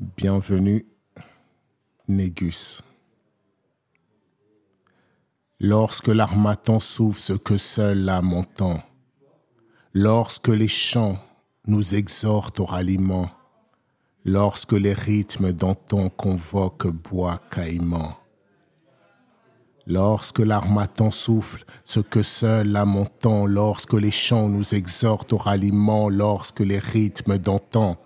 Bienvenue, Négus. Lorsque l'armatan s'ouvre ce que seul l'âme entend, lorsque les chants nous exhortent au ralliement, lorsque les rythmes d'antan convoquent bois caïman, Lorsque l'armatan souffle, ce que seul l'âme entend, lorsque les chants nous exhortent au ralliement, lorsque les rythmes d'antan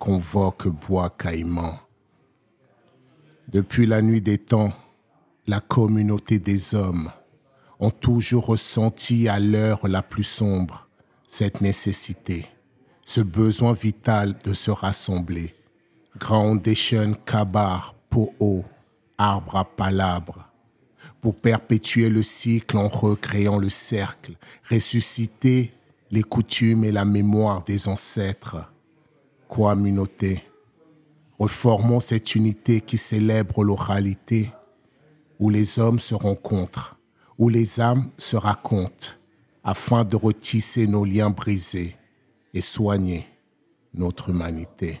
convoquent bois caïman. Depuis la nuit des temps, la communauté des hommes ont toujours ressenti à l'heure la plus sombre cette nécessité, ce besoin vital de se rassembler. Groundation, kabar, po'o, arbre à palabres, pour perpétuer le cycle en recréant le cercle, ressusciter les coutumes et la mémoire des ancêtres. Communauté, reformons cette unité qui célèbre l'oralité, où les hommes se rencontrent, où les âmes se racontent, afin de retisser nos liens brisés et soigner notre humanité.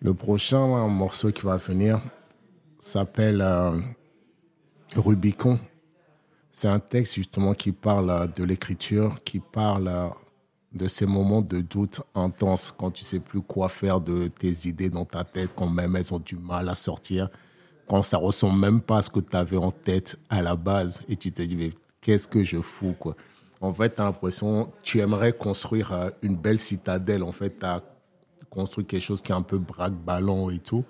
Le prochain morceau qui va venir, s'appelle euh, Rubicon. C'est un texte justement qui parle euh, de l'écriture, qui parle euh, de ces moments de doute intense quand tu sais plus quoi faire de tes idées dans ta tête, quand même elles ont du mal à sortir, quand ça ressemble même pas à ce que tu avais en tête à la base et tu te dis mais qu'est-ce que je fous quoi. En fait, tu as l'impression tu aimerais construire une belle citadelle, en fait, tu as construit quelque chose qui est un peu braque-ballon et tout.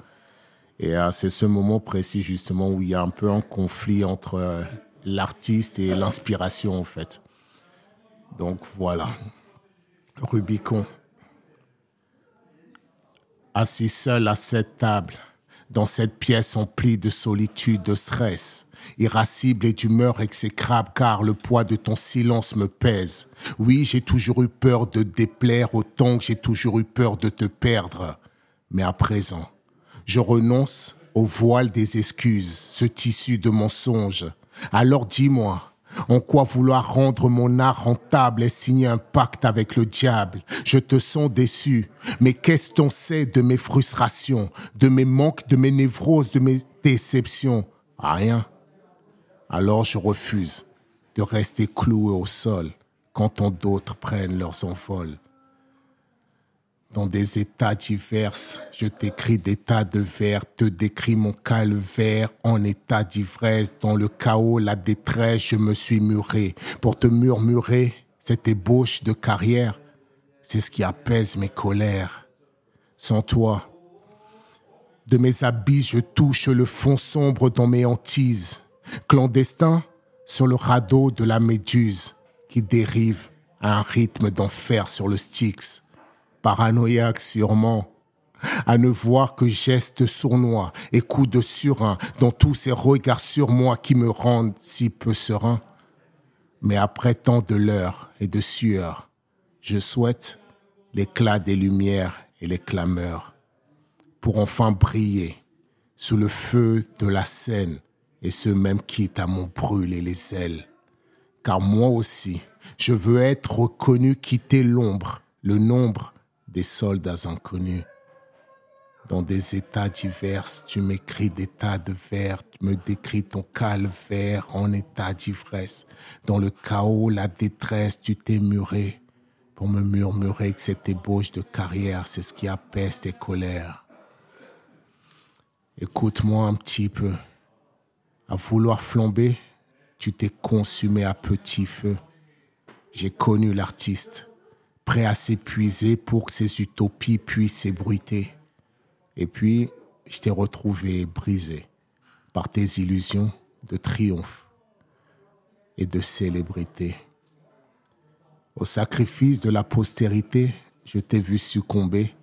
Et euh, c'est ce moment précis justement où il y a un peu un conflit entre euh, l'artiste et l'inspiration en fait. Donc voilà. Rubicon. Assis seul à cette table, dans cette pièce emplie de solitude, de stress, irascible et d'humeur exécrable car le poids de ton silence me pèse. Oui, j'ai toujours eu peur de déplaire autant que j'ai toujours eu peur de te perdre. Mais à présent, je renonce au voile des excuses, ce tissu de mensonges. Alors dis-moi, en quoi vouloir rendre mon art rentable et signer un pacte avec le diable? Je te sens déçu, mais qu'est-ce qu'on sait de mes frustrations, de mes manques, de mes névroses, de mes déceptions? Rien. Alors je refuse de rester cloué au sol quand tant d'autres prennent leurs envols dans des états divers. Je t'écris des tas de vers, te décris mon calvaire en état d'ivresse. Dans le chaos, la détresse, je me suis muré pour te murmurer cette ébauche de carrière. C'est ce qui apaise mes colères. Sans toi, de mes abysses, je touche le fond sombre dans mes hantises. Clandestin sur le radeau de la méduse qui dérive à un rythme d'enfer sur le Styx paranoïaque sûrement, à ne voir que gestes sournois et coups de surin dans tous ces regards sur moi qui me rendent si peu serein. Mais après tant de l'heure et de sueur, je souhaite l'éclat des lumières et les clameurs pour enfin briller sous le feu de la scène et ce même quitte à m'en brûler les ailes. Car moi aussi, je veux être reconnu quitter l'ombre, le nombre des soldats inconnus. Dans des états divers, tu m'écris des tas de vers, tu me décris ton calvaire en état d'ivresse. Dans le chaos, la détresse, tu t'es muré pour me murmurer que cette ébauche de carrière, c'est ce qui apaise tes colères. Écoute-moi un petit peu. À vouloir flamber, tu t'es consumé à petit feu. J'ai connu l'artiste prêt à s'épuiser pour que ces utopies puissent s'ébruiter. Et puis, je t'ai retrouvé brisé par tes illusions de triomphe et de célébrité. Au sacrifice de la postérité, je t'ai vu succomber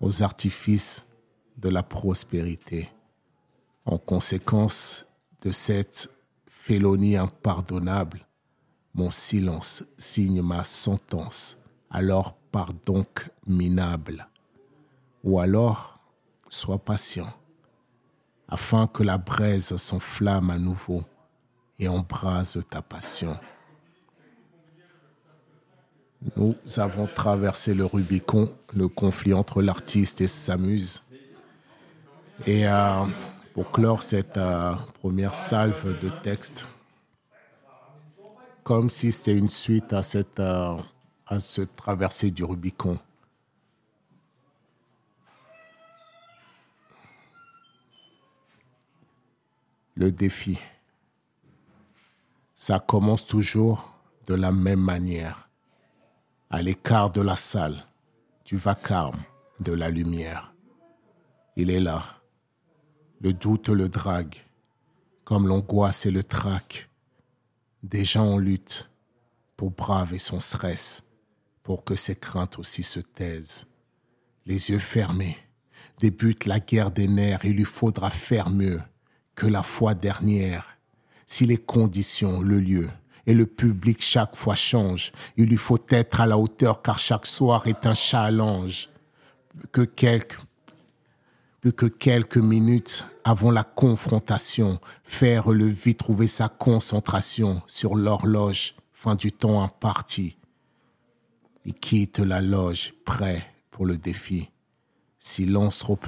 aux artifices de la prospérité. En conséquence de cette félonie impardonnable, mon silence signe ma sentence alors par donc minable. Ou alors, sois patient, afin que la braise s'enflamme à nouveau et embrase ta passion. Nous avons traversé le Rubicon, le conflit entre l'artiste et sa muse. Et euh, pour clore cette euh, première salve de texte, comme si c'était une suite à cette, euh, à cette traversée du Rubicon. Le défi. Ça commence toujours de la même manière à l'écart de la salle, du vacarme, de la lumière. Il est là. Le doute le drague, comme l'angoisse et le trac. Des gens en lutte pour braver son stress, pour que ses craintes aussi se taisent. Les yeux fermés, débute la guerre des nerfs, il lui faudra faire mieux que la fois dernière, si les conditions, le lieu, et le public chaque fois change. Il lui faut être à la hauteur car chaque soir est un challenge. Que quelques, plus que quelques minutes avant la confrontation, faire le vide, trouver sa concentration sur l'horloge, fin du temps imparti. Il quitte la loge, prêt pour le défi. Silence trop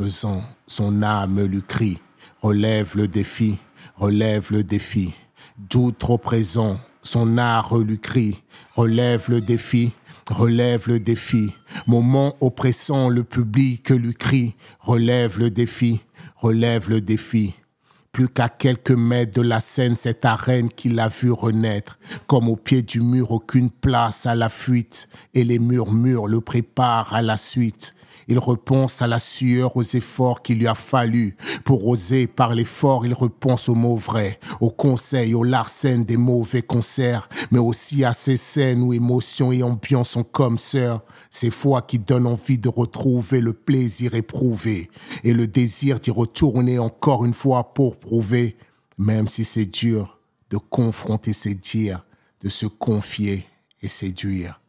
son âme lui crie. Relève le défi, relève le défi. Doute trop présent, son art lui crie, relève le défi, relève le défi. Moment oppressant, le public lui crie, relève le défi, relève le défi. Plus qu'à quelques mètres de la scène, cette arène qu'il a vu renaître. Comme au pied du mur, aucune place à la fuite. Et les murmures le préparent à la suite. Il repense à la sueur, aux efforts qu'il lui a fallu. Pour oser parler fort, il repense aux mots vrais, aux conseils, aux larcènes des mauvais concerts, mais aussi à ces scènes où émotions et ambiance sont comme sœurs. Ces fois qui donnent envie de retrouver le plaisir éprouvé et le désir d'y retourner encore une fois pour prouver, même si c'est dur de confronter ses dires, de se confier et séduire.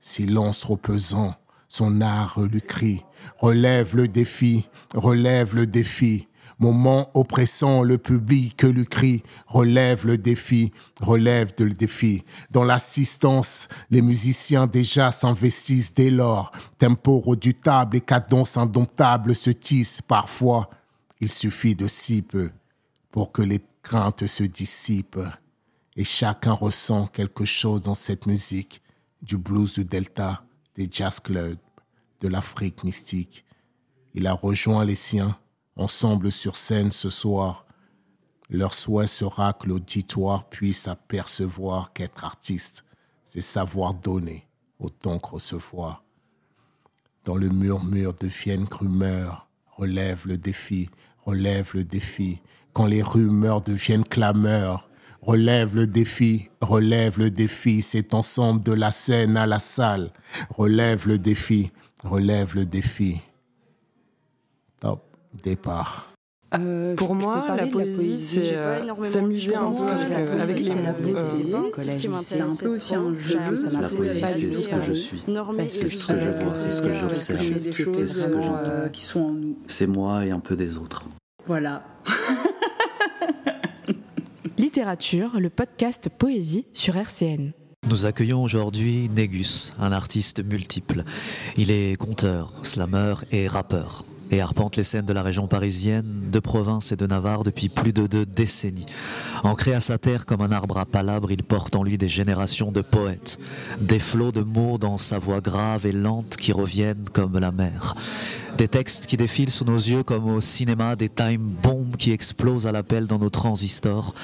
Silence trop pesant, son art lui crie, relève le défi, relève le défi. Moment oppressant, le public lui crie, relève le défi, relève le défi. Dans l'assistance, les musiciens déjà s'investissent dès lors. Tempo redoutable et cadence indomptable se tissent parfois. Il suffit de si peu pour que les craintes se dissipent. Et chacun ressent quelque chose dans cette musique, du blues du Delta, des jazz clubs de l'Afrique mystique. Il a rejoint les siens, ensemble sur scène ce soir. Leur souhait sera que l'auditoire puisse apercevoir qu'être artiste, c'est savoir donner autant que recevoir. Dans le murmure de deviennent rumeurs, relève le défi, relève le défi. Quand les rumeurs deviennent clameurs, Relève le défi, relève le défi, c'est ensemble de la scène à la salle. Relève le défi, relève le défi. Top, départ. Euh, pour moi, la poésie, c'est euh, s'amuser un peu avec, les mots. C'est un peu aussi un jeu. La poésie, c'est ce que je suis. C'est ce que je vois, c'est ce que j'observe. C'est ce que j'entends. Qui sont en nous. C'est moi et un peu des autres. Voilà. Littérature, le podcast Poésie sur RCN. Nous accueillons aujourd'hui Négus, un artiste multiple. Il est conteur, slammer et rappeur et arpente les scènes de la région parisienne, de province et de Navarre depuis plus de deux décennies. Ancré à sa terre comme un arbre à palabres, il porte en lui des générations de poètes, des flots de mots dans sa voix grave et lente qui reviennent comme la mer. Des textes qui défilent sous nos yeux comme au cinéma, des time bombs qui explosent à l'appel dans nos transistors.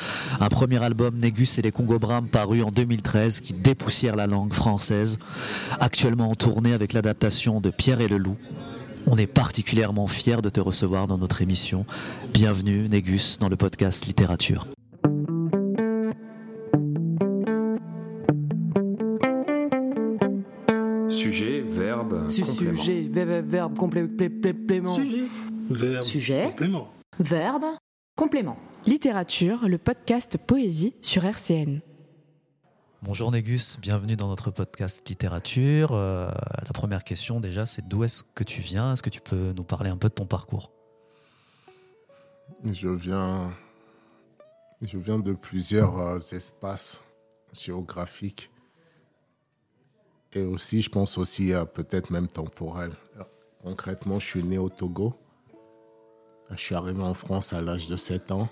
Un premier album Négus et les Congo Bram paru en 2013 qui dépoussière la langue française, actuellement en tournée avec l'adaptation de Pierre et le Loup, on est particulièrement fiers de te recevoir dans notre émission. Bienvenue, Négus, dans le podcast Littérature. Sujet, verbe. Sujet, verbe, complément. Sujet, verbe, Sujet, complément. verbe, complément. Littérature, le podcast Poésie sur RCN. Bonjour Négus, bienvenue dans notre podcast littérature. Euh, la première question déjà, c'est d'où est-ce que tu viens? Est-ce que tu peux nous parler un peu de ton parcours? Je viens, de plusieurs euh, espaces géographiques. Et aussi, je pense aussi peut-être même temporel. Concrètement, je suis né au Togo. Je suis arrivé en France à l'âge de 7 ans.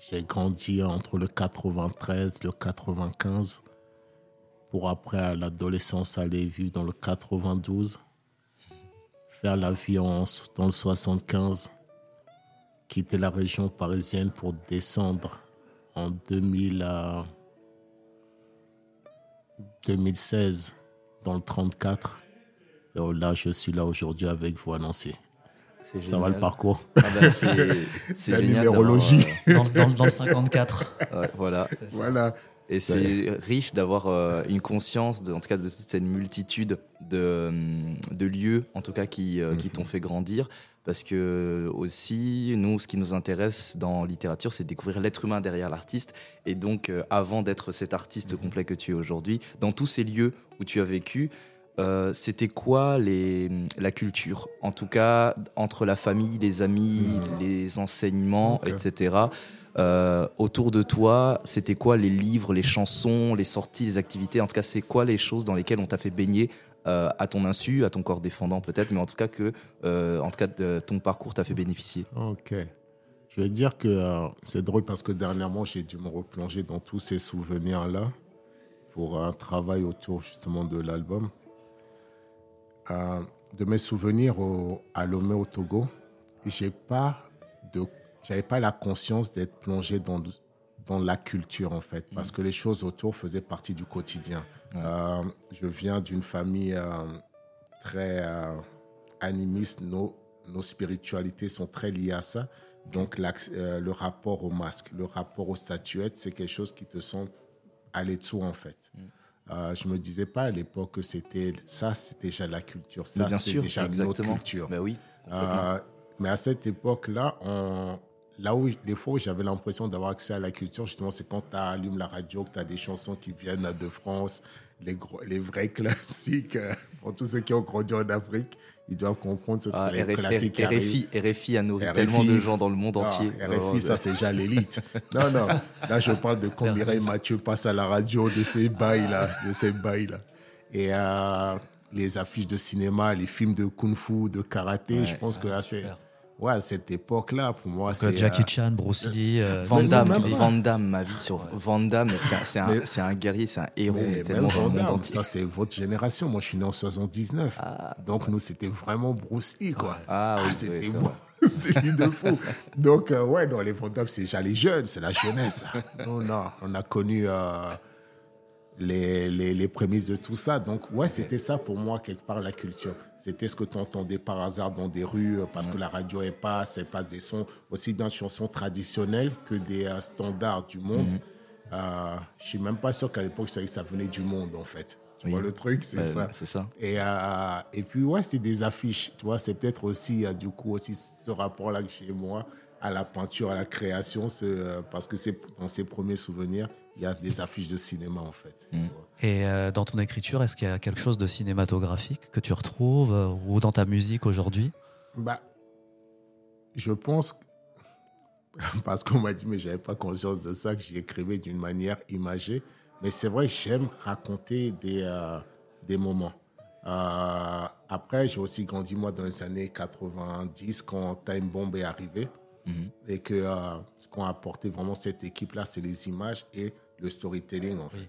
J'ai grandi entre le 93 et le 95 pour après à l'adolescence aller vivre dans le 92, faire la vie dans le 75, quitter la région parisienne pour descendre en 2000 2016 dans le 34. Et là, je suis là aujourd'hui avec vous Nancy. Ça va le parcours. Ah bah, c'est la numérologie. Euh, dans, dans, le 54. voilà. Voilà. Et c'est riche d'avoir euh, une conscience, de, en tout cas, de cette multitude de, de lieux, en tout cas, qui, euh, qui mhm. t'ont fait grandir. Parce que aussi, nous, ce qui nous intéresse dans littérature, c'est découvrir l'être humain derrière l'artiste. Et donc, euh, avant d'être cet artiste mhm. complet que tu es aujourd'hui, dans tous ces lieux où tu as vécu, c'était quoi les, la culture? En tout cas, entre la famille, les amis, mhm. les enseignements, etc. Euh, autour de toi, c'était quoi les livres, les chansons, les sorties, les activités? En tout cas, c'est quoi les choses dans lesquelles on t'a fait baigner euh, à ton insu, à ton corps défendant peut-être, mais en tout cas que, euh, en tout cas, ton parcours t'a fait bénéficier? Ok. Je vais dire que c'est drôle parce que dernièrement, j'ai dû me replonger dans tous ces souvenirs-là pour un travail autour justement de l'album. De mes souvenirs au, à Lomé au Togo, j'ai pas de j'avais pas la conscience d'être plongé dans, dans la culture, en fait, parce mm. que les choses autour faisaient partie du quotidien. Euh, je viens d'une famille euh, très euh, animiste, nos, nos spiritualités sont très liées à ça. Donc, le rapport au masque, le rapport aux statuettes, c'est quelque chose qui te semble aller dessous, en fait. Mm. je me disais pas à l'époque que c'était ça, c'était déjà la culture. Ça, c'est déjà notre culture. Ben oui. mais à cette époque-là, on, là où des fois j'avais l'impression d'avoir accès à la culture, justement, c'est quand tu allumes la radio, que tu as des chansons qui viennent de France, les, gros, les vrais classiques. Euh, pour tous ceux qui ont grandi en Afrique, ils doivent comprendre ce ah, les classiques RFI, RFI a nourri tellement de gens dans le monde entier. RFI, ça, c'est déjà l'élite. non, non. Là, je parle de quand Mireille Mathieu passe à la radio, de ces bails-là. De ces bails-là. Et euh, les affiches de cinéma, les films de kung-fu, de karaté, je pense que là, c'est ouais, à cette époque-là, pour moi, c'est. Jackie euh, Chan, Bruce Lee. Euh, Van Damme, Van Damme, ma vie sur Van Damme, c'est un, un, guerrier, c'est un héros. Mais tellement Van Damme, ça, c'est votre génération. Moi, je suis né en 79. Ah, Donc, nous, c'était vraiment Bruce Lee, quoi. Ah, oui, ah, c'était bon. c'est lui de fou. Donc, euh, ouais, dans les Van Damme, c'est déjà les jeunes, c'est la jeunesse. non, non, on a connu les, les, les, prémices de tout ça. Donc, ouais, c'était ça pour moi, quelque part, la culture. C'était ce que tu entendais par hasard dans des rues, euh, parce que la radio est passe, elle passe des sons, aussi bien de chansons traditionnelles que des euh, standards du monde. Je mhm. Euh, je suis même pas sûr qu'à l'époque, ça, ça venait du monde, en fait. Tu vois, le truc, c'est ça. C'est ça. Et, euh, et puis, ouais, c'était des affiches. Tu vois, c'est peut-être aussi, du coup, aussi ce rapport-là chez moi à la peinture, à la création, parce que c'est dans ses premiers souvenirs, il y a des affiches de cinéma en fait. Mm. Et euh, dans ton écriture, est-ce qu'il y a quelque chose de cinématographique que tu retrouves euh, ou dans ta musique aujourd'hui? Bah, Je pense, parce qu'on m'a dit, mais j'avais pas conscience de ça, que j'y écrivais d'une manière imagée. Mais c'est vrai, j'aime raconter des, euh, des moments. après, j'ai aussi grandi, moi, dans les années 90, quand Time Bomb est arrivé. Mm-hmm. Et que ce qu'on a apporté vraiment cette équipe-là, c'est les images et le storytelling, en fait.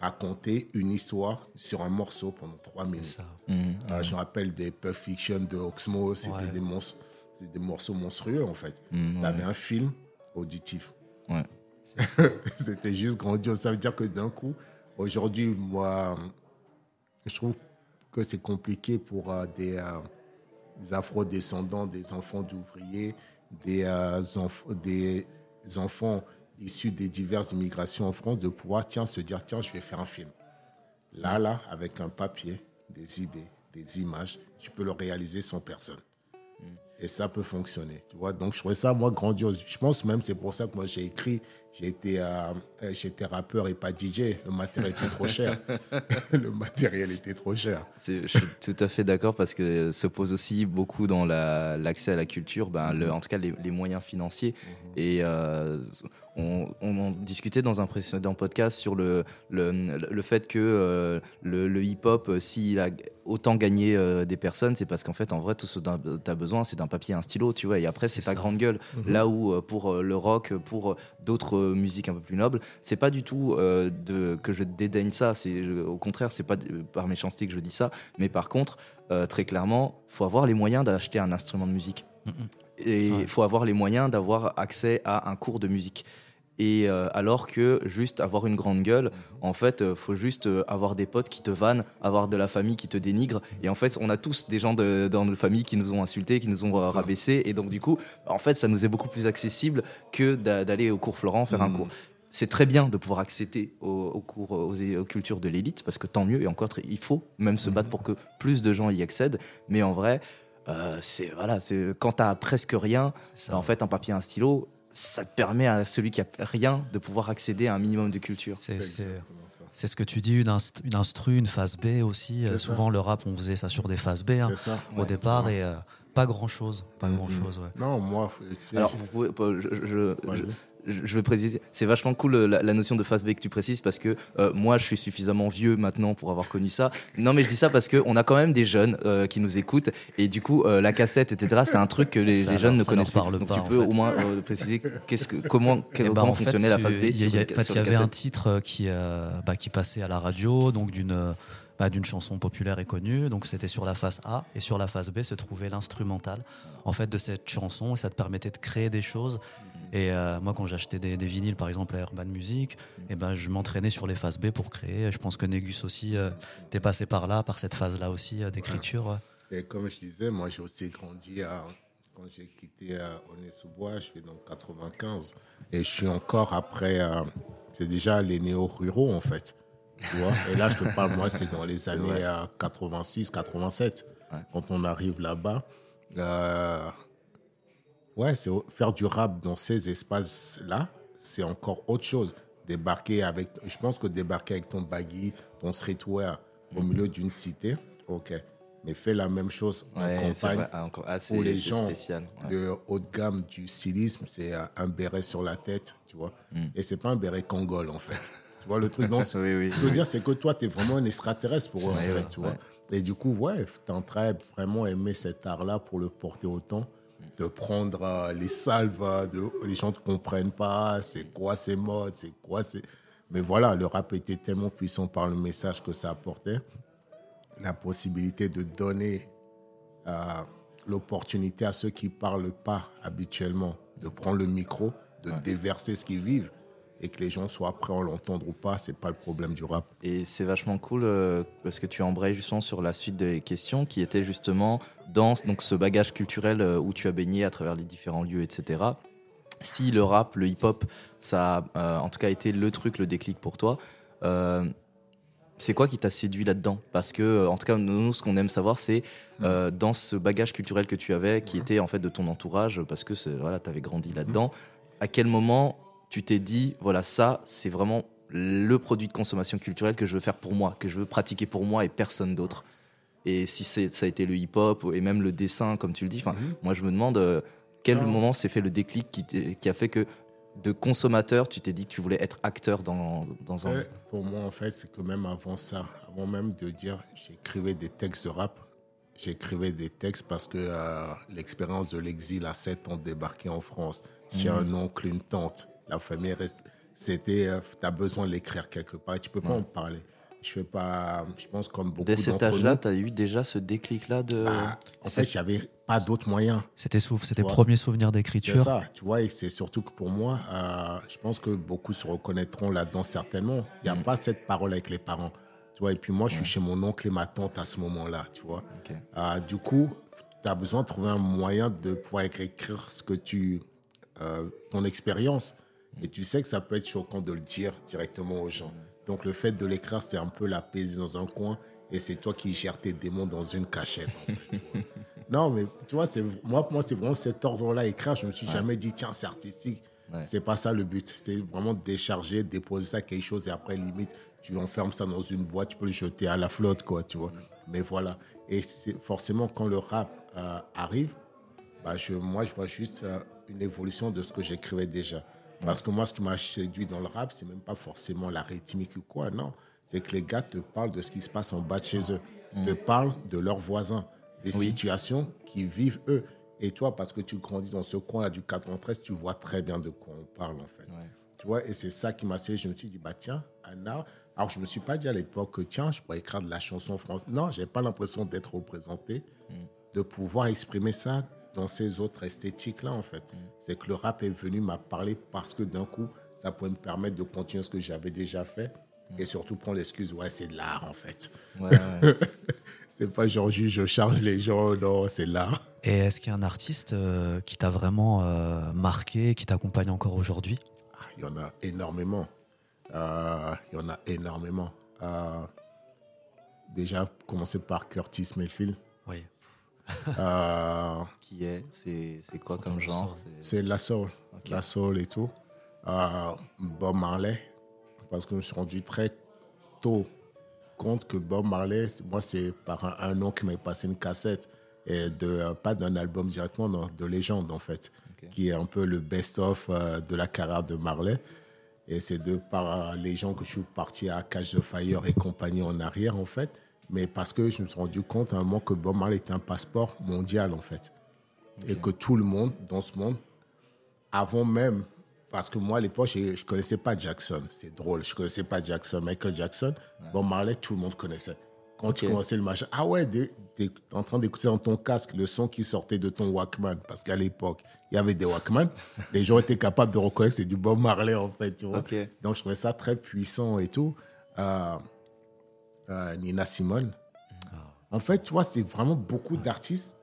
Raconter une histoire sur un morceau pendant trois minutes. Mhm. Ah, je me rappelle des Pulp Fiction de Oxmo, c'était des, des morceaux monstrueux, en fait. Mhm, tu avais un film auditif. c'était juste grandiose. Ça veut dire que d'un coup, aujourd'hui, moi, je trouve que c'est compliqué pour euh, des, euh, des afro-descendants, des enfants d'ouvriers, des, euh, des enfants issus des diverses immigrations en France de pouvoir tiens, se dire tiens, je vais faire un film. Là, là, avec un papier, des idées, des images, tu peux le réaliser sans personne. Et ça peut fonctionner, tu vois. Donc, je trouvais ça, moi, grandiose. Je pense même, c'est pour ça que moi, j'ai écrit, j'étais euh, j'étais rappeur et pas DJ. Le matériel était trop cher. le matériel était trop cher. Je suis tout à fait d'accord parce que se pose aussi beaucoup dans l'accès à la culture, ben, le, en tout cas les, les moyens financiers. Mhm. Et euh, on, on, discutait dans un précédent podcast sur le, le, le fait que euh, le, le hip-hop, s'il a autant gagné euh, des personnes, c'est parce qu'en fait, en vrai, tout ce dont tu as besoin, c'est d'un papier un stylo, tu vois. Et après, c'est ta grande gueule. Mhm. Là où, euh, pour euh, le rock, pour d'autres musiques un peu plus nobles, c'est pas du tout de, que je dédaigne ça. C'est Au contraire, c'est pas par méchanceté que je dis ça. Mais par contre, très clairement, faut avoir les moyens d'acheter un instrument de musique. Mhm. Et il faut avoir les moyens d'avoir accès à un cours de musique. Et euh, alors que juste avoir une grande gueule, en fait, euh, faut juste euh, avoir des potes qui te vannent, avoir de la famille qui te dénigre. Et en fait, on a tous des gens de, dans notre famille qui nous ont insultés, qui nous ont rabaissés. Et donc, du coup, en fait, ça nous est beaucoup plus accessible que d'aller au cours Florent faire un mmh. cours c'est très bien de pouvoir accéder aux, cours, aux, cultures de l'élite, parce que tant mieux, et encore, il faut même se battre pour que plus de gens y accèdent. Mais en vrai, c'est voilà, c'est quand t'as presque rien, en fait, un papier, un stylo, ça te permet à celui qui a rien de pouvoir accéder à un minimum de culture. C'est ce que tu dis, une, instru, une phase B aussi. Euh, souvent, le rap, on faisait ça sur des phases B hein, au départ et euh, pas grand chose. Pas mm-hmm. grand chose. Non, moi. Alors, vous pouvez, je, je veux préciser, c'est vachement cool euh, la, notion de phase B que tu précises parce que euh, moi je suis suffisamment vieux maintenant pour avoir connu ça. Non mais je dis ça parce qu'on a quand même des jeunes euh, qui nous écoutent et du coup la cassette etc c'est un truc que les, jeunes ne connaissent pas. Donc tu peux au moins préciser qu'est-ce que comment, eh ben, comment fonctionnait la phase B. Il y, avait un titre qui bah, qui passait à la radio donc d'une bah, d'une chanson populaire et connue. Donc c'était sur la face A et sur la face B se trouvait l'instrumental en fait de cette chanson et ça te permettait de créer des choses et euh, moi, quand j'achetais des, des, vinyles, par exemple à Urban Music, et eh ben, je m'entraînais sur les phases B pour créer. Je pense que Négus aussi, euh, t'es passé par là, par cette phase-là aussi euh, d'écriture. Et comme je disais, moi, j'ai aussi grandi quand j'ai quitté Aulnay-sous-Bois, je suis dans 95. Et je suis encore après, c'est déjà les néo-ruraux, en fait. Tu vois? Et là, je te parle, moi, c'est dans les années 86, 87. Quand on arrive là-bas, Ouais, c'est faire du rap dans ces espaces-là, c'est encore autre chose. Débarquer avec, je pense que débarquer avec ton baggy, ton streetwear au milieu d'une cité, ok. Mais fais la même chose en campagne ah, pour les gens. Le haut de gamme du stylisme, c'est un béret sur la tête, tu vois. Mm. Et c'est pas un béret congol, en fait. tu vois, le truc, non, oui, oui. je veux dire, c'est que toi, tu es vraiment un extraterrestre pour eux, en fait, tu vois. Et du coup, ouais, tu en train vraiment aimer cet art-là pour le porter autant de prendre euh, les salves, euh, de, les gens ne comprennent pas, c'est quoi ces modes, c'est quoi c'est... Mais voilà, le rap était tellement puissant par le message que ça apportait, la possibilité de donner euh, l'opportunité à ceux qui ne parlent pas habituellement de prendre le micro, de déverser ce qu'ils vivent et que les gens soient prêts à l'entendre ou pas, c'est pas le problème du rap. Et c'est vachement cool euh, parce que tu embrayes justement sur la suite des questions qui étaient justement dans donc, ce bagage culturel euh, où tu as baigné à travers les différents lieux, etc. Si le rap, le hip-hop, ça a euh, en tout cas été le truc, le déclic pour toi, c'est quoi qui t'a séduit là-dedans? Parce que, en tout cas, nous, ce qu'on aime savoir, c'est dans ce bagage culturel que tu avais, qui était en fait de ton entourage, parce que voilà, tu avais grandi là-dedans, à quel moment tu t'es dit, voilà, ça, c'est vraiment le produit de consommation culturelle que je veux faire pour moi, que je veux pratiquer pour moi et personne d'autre. Et si ça a été le hip-hop et même le dessin, comme tu le dis, mhm. moi je me demande euh, quel moment s'est fait le déclic qui, qui, a fait que de consommateur, tu t'es dit que tu voulais être acteur dans, dans un... Pour moi, en fait, c'est que même avant ça, avant même de dire j'écrivais des textes de rap, j'écrivais des textes parce que euh, l'expérience de l'exil à 7 ans débarqué en France. J'ai mhm. un oncle, une tante la famille reste. C'était, euh, tu as besoin de l'écrire quelque part. Tu peux pas en parler. Je fais pas, je pense comme beaucoup Dès cet âge-là, tu as eu déjà ce déclic-là de. Ah, en fait, j'avais pas d'autres moyens. C'était c'était premier souvenir d'écriture. C'est ça, tu vois, et c'est surtout que pour moi, euh, je pense que beaucoup se reconnaîtront là-dedans certainement. Il n'y a mm. pas cette parole avec les parents, tu vois. Et puis moi, je suis chez mon oncle et ma tante à ce moment-là, tu vois. Euh, du coup, tu as besoin de trouver un moyen de pouvoir écrire ce que tu, ton expérience. Et tu sais que ça peut être choquant de le dire directement aux gens. Donc le fait de l'écrire, c'est un peu l'apaiser dans un coin et c'est toi qui gères tes démons dans une cachette. non, mais tu vois, c'est, moi, pour moi, c'est vraiment cet ordre-là, écrire. Je me suis jamais dit, tiens, c'est artistique. C'était pas ça le but. C'était vraiment décharger, déposer ça quelque chose et après, limite, tu enfermes ça dans une boîte, tu peux le jeter à la flotte, quoi, tu vois. Mais voilà. Et forcément, quand le rap euh, arrive, bah je, moi, je vois juste euh, une évolution de ce que j'écrivais déjà. Parce que moi, ce qui m'a séduit dans le rap, c'est même pas forcément la rythmique ou quoi, non. C'est que les gars te parlent de ce qui se passe en bas de chez eux, mm. te parlent de leurs voisins, des situations qu'ils vivent eux. Et toi, parce que tu grandis dans ce coin-là du 93, tu vois très bien de quoi on parle, en fait. Tu vois, et c'est ça qui m'a séduit. Je me suis dit, bah tiens, art. Alors, je me suis pas dit à l'époque que, tiens, je pourrais écrire de la chanson française. Non, j'ai pas l'impression d'être représenté, mm. de pouvoir exprimer ça dans ces autres esthétiques-là, en fait. Mm. C'est que le rap est venu m'a parler parce que d'un coup, ça pouvait me permettre de continuer ce que j'avais déjà fait. Et surtout prendre l'excuse, ouais, c'est de l'art, en fait. Ouais, c'est pas genre, je charge les gens, non, c'est l'art. Et est-ce qu'il y a un artiste euh, qui t'a vraiment euh, marqué, qui t'accompagne encore aujourd'hui? Ah, Il y en a énormément. Euh, il y en a énormément. déjà, commencer par Curtis Mayfield. Oui. qui est? C'est quoi comme genre? C'est la soul. La soul et tout. Bob Marley. Parce que je me suis rendu très tôt compte que Bob Marley, moi, c'est par un, nom qui m'a passé une cassette et de, euh, pas d'un album directement, de légende en fait, qui est un peu le best-of euh, de la carrière de Marley. Et c'est de par les gens que je suis parti à Cash the Fire et compagnie en arrière en fait, mais parce que je me suis rendu compte à un moment que Bob Marley est un passeport mondial en fait. Et que tout le monde dans ce monde, avant même, parce que moi à l'époque, je ne connaissais pas Jackson, c'est drôle, je ne connaissais pas Jackson, Michael Jackson, Bob Marley, tout le monde connaissait. Quand tu commençais le machin, ah ouais, tu es en train d'écouter dans ton casque le son qui sortait de ton Walkman. Parce qu'à l'époque, il y avait des Walkman. les gens étaient capables de reconnaître c'est du Bob Marley, en fait. Tu vois? Donc, je trouvais ça très puissant et tout. Euh, euh, Nina Simone. Ah. En fait, tu vois, c'est vraiment beaucoup d'artistes.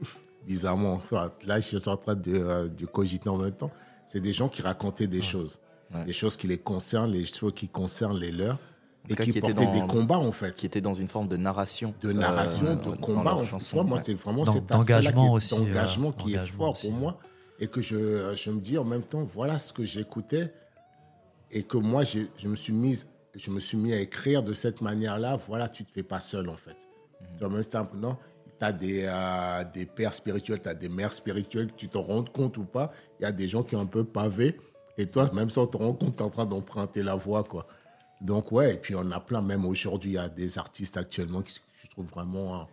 Bizarrement, là, je suis en train de, euh, de cogiter en même temps. C'est des gens qui racontaient des choses. Des choses qui les concernent, les choses qui concernent les leurs et qui, portait des combats en fait. Qui était dans une forme de narration. De narration, euh, de combat. En fait. Moi, c'est vraiment cet engagement aussi. D'engagement euh, qui est fort pour moi. Et que je, je me dis en même temps, voilà ce que j'écoutais. Et que moi, je, je, me suis mise, je me suis mis à écrire de cette manière-là. Voilà, tu te fais pas seul en fait. Tu vois, non as des, euh, des pères spirituels, tu as des mères spirituelles, tu te rends compte ou pas. Il y a des gens qui ont un peu pavé. Et toi, même sans te rendre compte, tu es en train d'emprunter la voie. Quoi. Donc, ouais, et puis on a plein, même aujourd'hui, il y a des artistes actuellement qui je trouve vraiment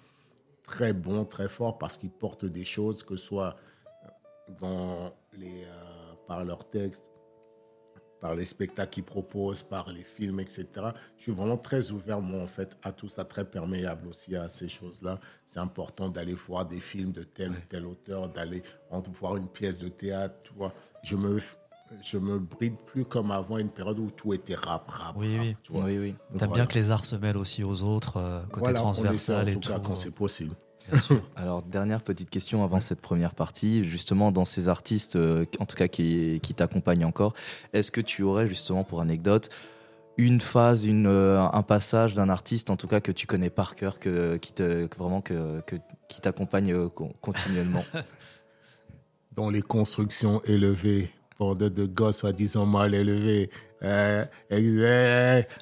très bons, très forts, parce qu'ils portent des choses, que ce soit dans les, euh, par leurs textes, par les spectacles qu'ils proposent, par les films, etc. Je suis vraiment très ouvert, moi, en fait, à tout ça, très perméable aussi à ces choses-là. C'est important d'aller voir des films de tel ou tel auteur, d'aller voir une pièce de théâtre, tu vois. Je me je me bride plus comme avant une période où tout était rap, rap. Oui, rap, oui. Tu vois. oui, oui. T'aimes bien que les arts se mêlent aussi aux autres, euh, côté transversal et tout. Cas, quand c'est possible. Bien sûr. Alors, dernière petite question avant cette première partie. Justement, dans ces artistes, euh, en tout cas qui, qui t'accompagnent encore, est-ce que tu aurais justement pour anecdote une phase, une, euh, un passage d'un artiste, en tout cas que tu connais par cœur, que, qui te, que vraiment que, que, qui t'accompagne euh, continuellement? Dans les constructions élevées de, de gosses soi-disant mal élevés. Euh,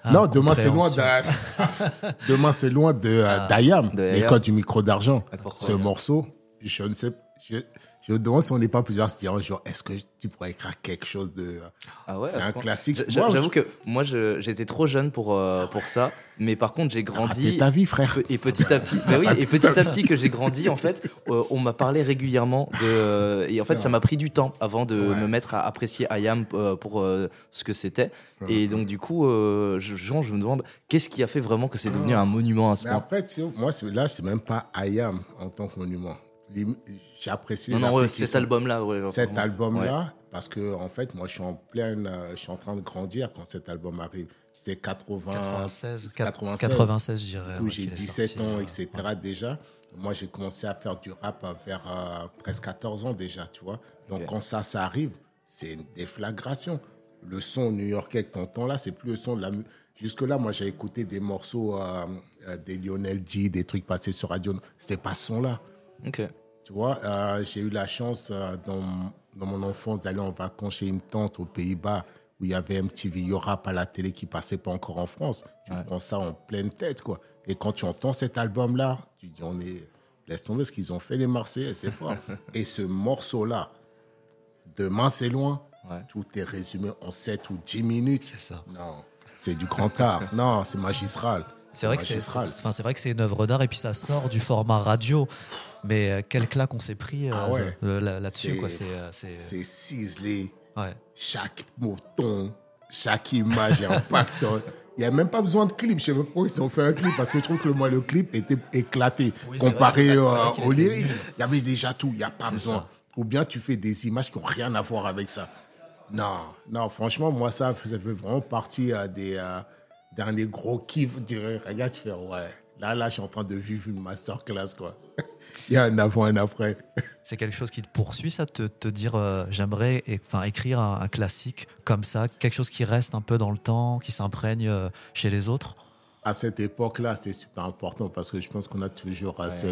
ah, non, demain c'est loin de, demain c'est loin de ah, d'Ayam, l'école du micro d'argent. Ce morceau, je ne sais, je, je me demande si on n'est pas plusieurs à se dire genre, est-ce que tu pourrais écrire quelque chose de. Ah ouais, c'est un classique. J'avoue que moi, j'étais trop jeune pour, euh, pour ça. Mais par contre, j'ai grandi. ta vie, frère. Et petit à petit, bah oui, et petit à petit que j'ai grandi, en fait, euh, on m'a parlé régulièrement de. Euh, et en fait, ça m'a pris du temps avant de me mettre à apprécier Ayam pour ce que c'était. Et donc, du coup, je, je me demande qu'est-ce qui a fait vraiment que c'est devenu un monument à ce point? Après, moi, là, c'est même pas Ayam en tant que monument j'ai apprécié cet album-là. cet album-là, parce que en fait, moi, je suis en pleine, euh, je suis en train de grandir quand cet album arrive. C'est 80, 96, 96, 96 je dirais. Où j'ai 17 ans, etc. déjà. Moi, j'ai commencé à faire du rap vers euh, 13, 14 ans déjà, tu vois. Donc, quand ça, ça arrive, c'est une déflagration. Le son new-yorkais que tu entends là, c'est plus le son de la musique. Jusque-là, moi, j'ai écouté des morceaux euh, euh, des Lionel D, des trucs passés sur radio. C'était pas ce son-là. Ok. Tu vois, euh, j'ai eu la chance euh, dans, dans, mon enfance d'aller en vacances chez une tante aux Pays-Bas où il y avait un petit vieux rap à la télé qui passait pas encore en France. Tu prends ça en pleine tête, quoi. Et quand tu entends cet album-là, tu dis, on est. Laisse tomber ce qu'ils ont fait, les Marseillais, c'est fort. Et ce morceau-là, Demain c'est loin, tout est résumé en 7 ou 10 minutes. C'est ça. Non, c'est du grand art. non, c'est magistral. C'est vrai, que c'est, vrai que une œuvre d'art et puis ça sort du format radio. Mais euh, quel claque on s'est pris euh, ah euh, là-dessus. C'est, ciselé. Ouais. Chaque mouton, chaque image est impactante. Il n'y a même pas besoin de clip. Je sais même pas pourquoi ils ont fait un clip parce que je trouve que moi, le clip était éclaté comparé aux lyrics. Il y avait déjà tout. Il n'y a pas besoin. Ou bien tu fais des images qui n'ont rien à voir avec ça. Non, non, franchement, moi, ça, ça fait vraiment partie des, dernier gros kiff, dirais, regarde, tu fais, ouais, là, là, je suis en train de vivre une masterclass, quoi. Il y a un avant un après. C'est quelque chose qui te poursuit, ça, te, te dire, euh, j'aimerais enfin, écrire un, classique comme ça, quelque chose qui reste un peu dans le temps, qui s'imprègne euh, chez les autres? À cette époque-là, c'est super important parce que je pense qu'on a toujours ouais. ce,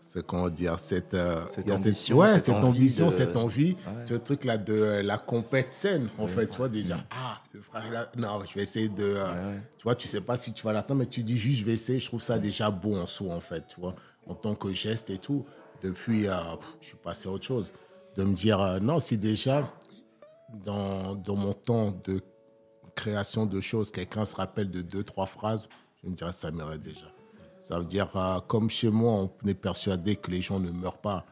ce comment dire cette, euh, cette ambition, ouais, cette, ambition, cette envie, ce truc là de euh, la compète saine en fait, tu vois déjà ah le frère là non, je vais essayer de euh, tu vois, tu sais pas si tu vas l'attendre mais tu dis juste je vais essayer, je trouve ça déjà beau en soi en fait, tu vois, en tant que geste et tout. Depuis je suis passé à autre chose. De me dire non, si déjà dans, dans mon temps de création de choses, quelqu'un se rappelle de deux trois phrases, je me dirais ça m'irait déjà. Ça veut dire, euh, comme chez moi, on est persuadé que les gens ne meurent pas.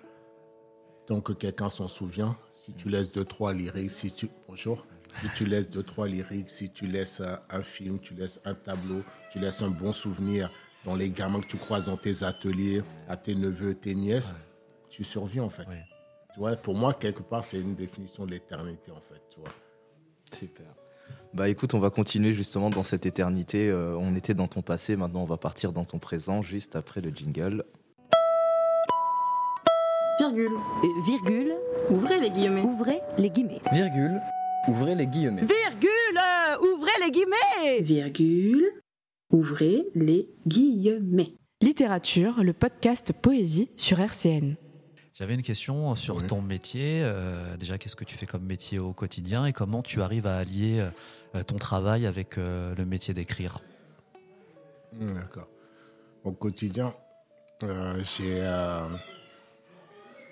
Tant que quelqu'un s'en souvient, si tu laisses deux, trois lyriques, si tu... Bonjour. Si tu laisses deux, trois lyriques, si tu laisses euh, un film, tu laisses un tableau, tu laisses un bon souvenir dans les gamins que tu croises dans tes ateliers, à tes neveux, tes nièces, tu survis en fait. Tu vois, pour moi, quelque part, c'est une définition de l'éternité en fait. Tu vois. Super. Bah écoute, on va continuer justement dans cette éternité. Euh, on était dans ton passé, maintenant on va partir dans ton présent, juste après le jingle. Virgule. Virgule. Ouvrez les guillemets. Ouvrez les guillemets. Virgule. Ouvrez les guillemets. Virgule. Ouvrez les guillemets. Virgule. Ouvrez les guillemets. Littérature, le podcast Poésie sur RCN. J'avais une question sur ton métier. Euh, déjà, qu'est-ce que tu fais comme métier au quotidien et comment tu arrives à allier euh, ton travail avec euh, le métier d'écrire? Mmh, D'accord. Au quotidien, j'ai,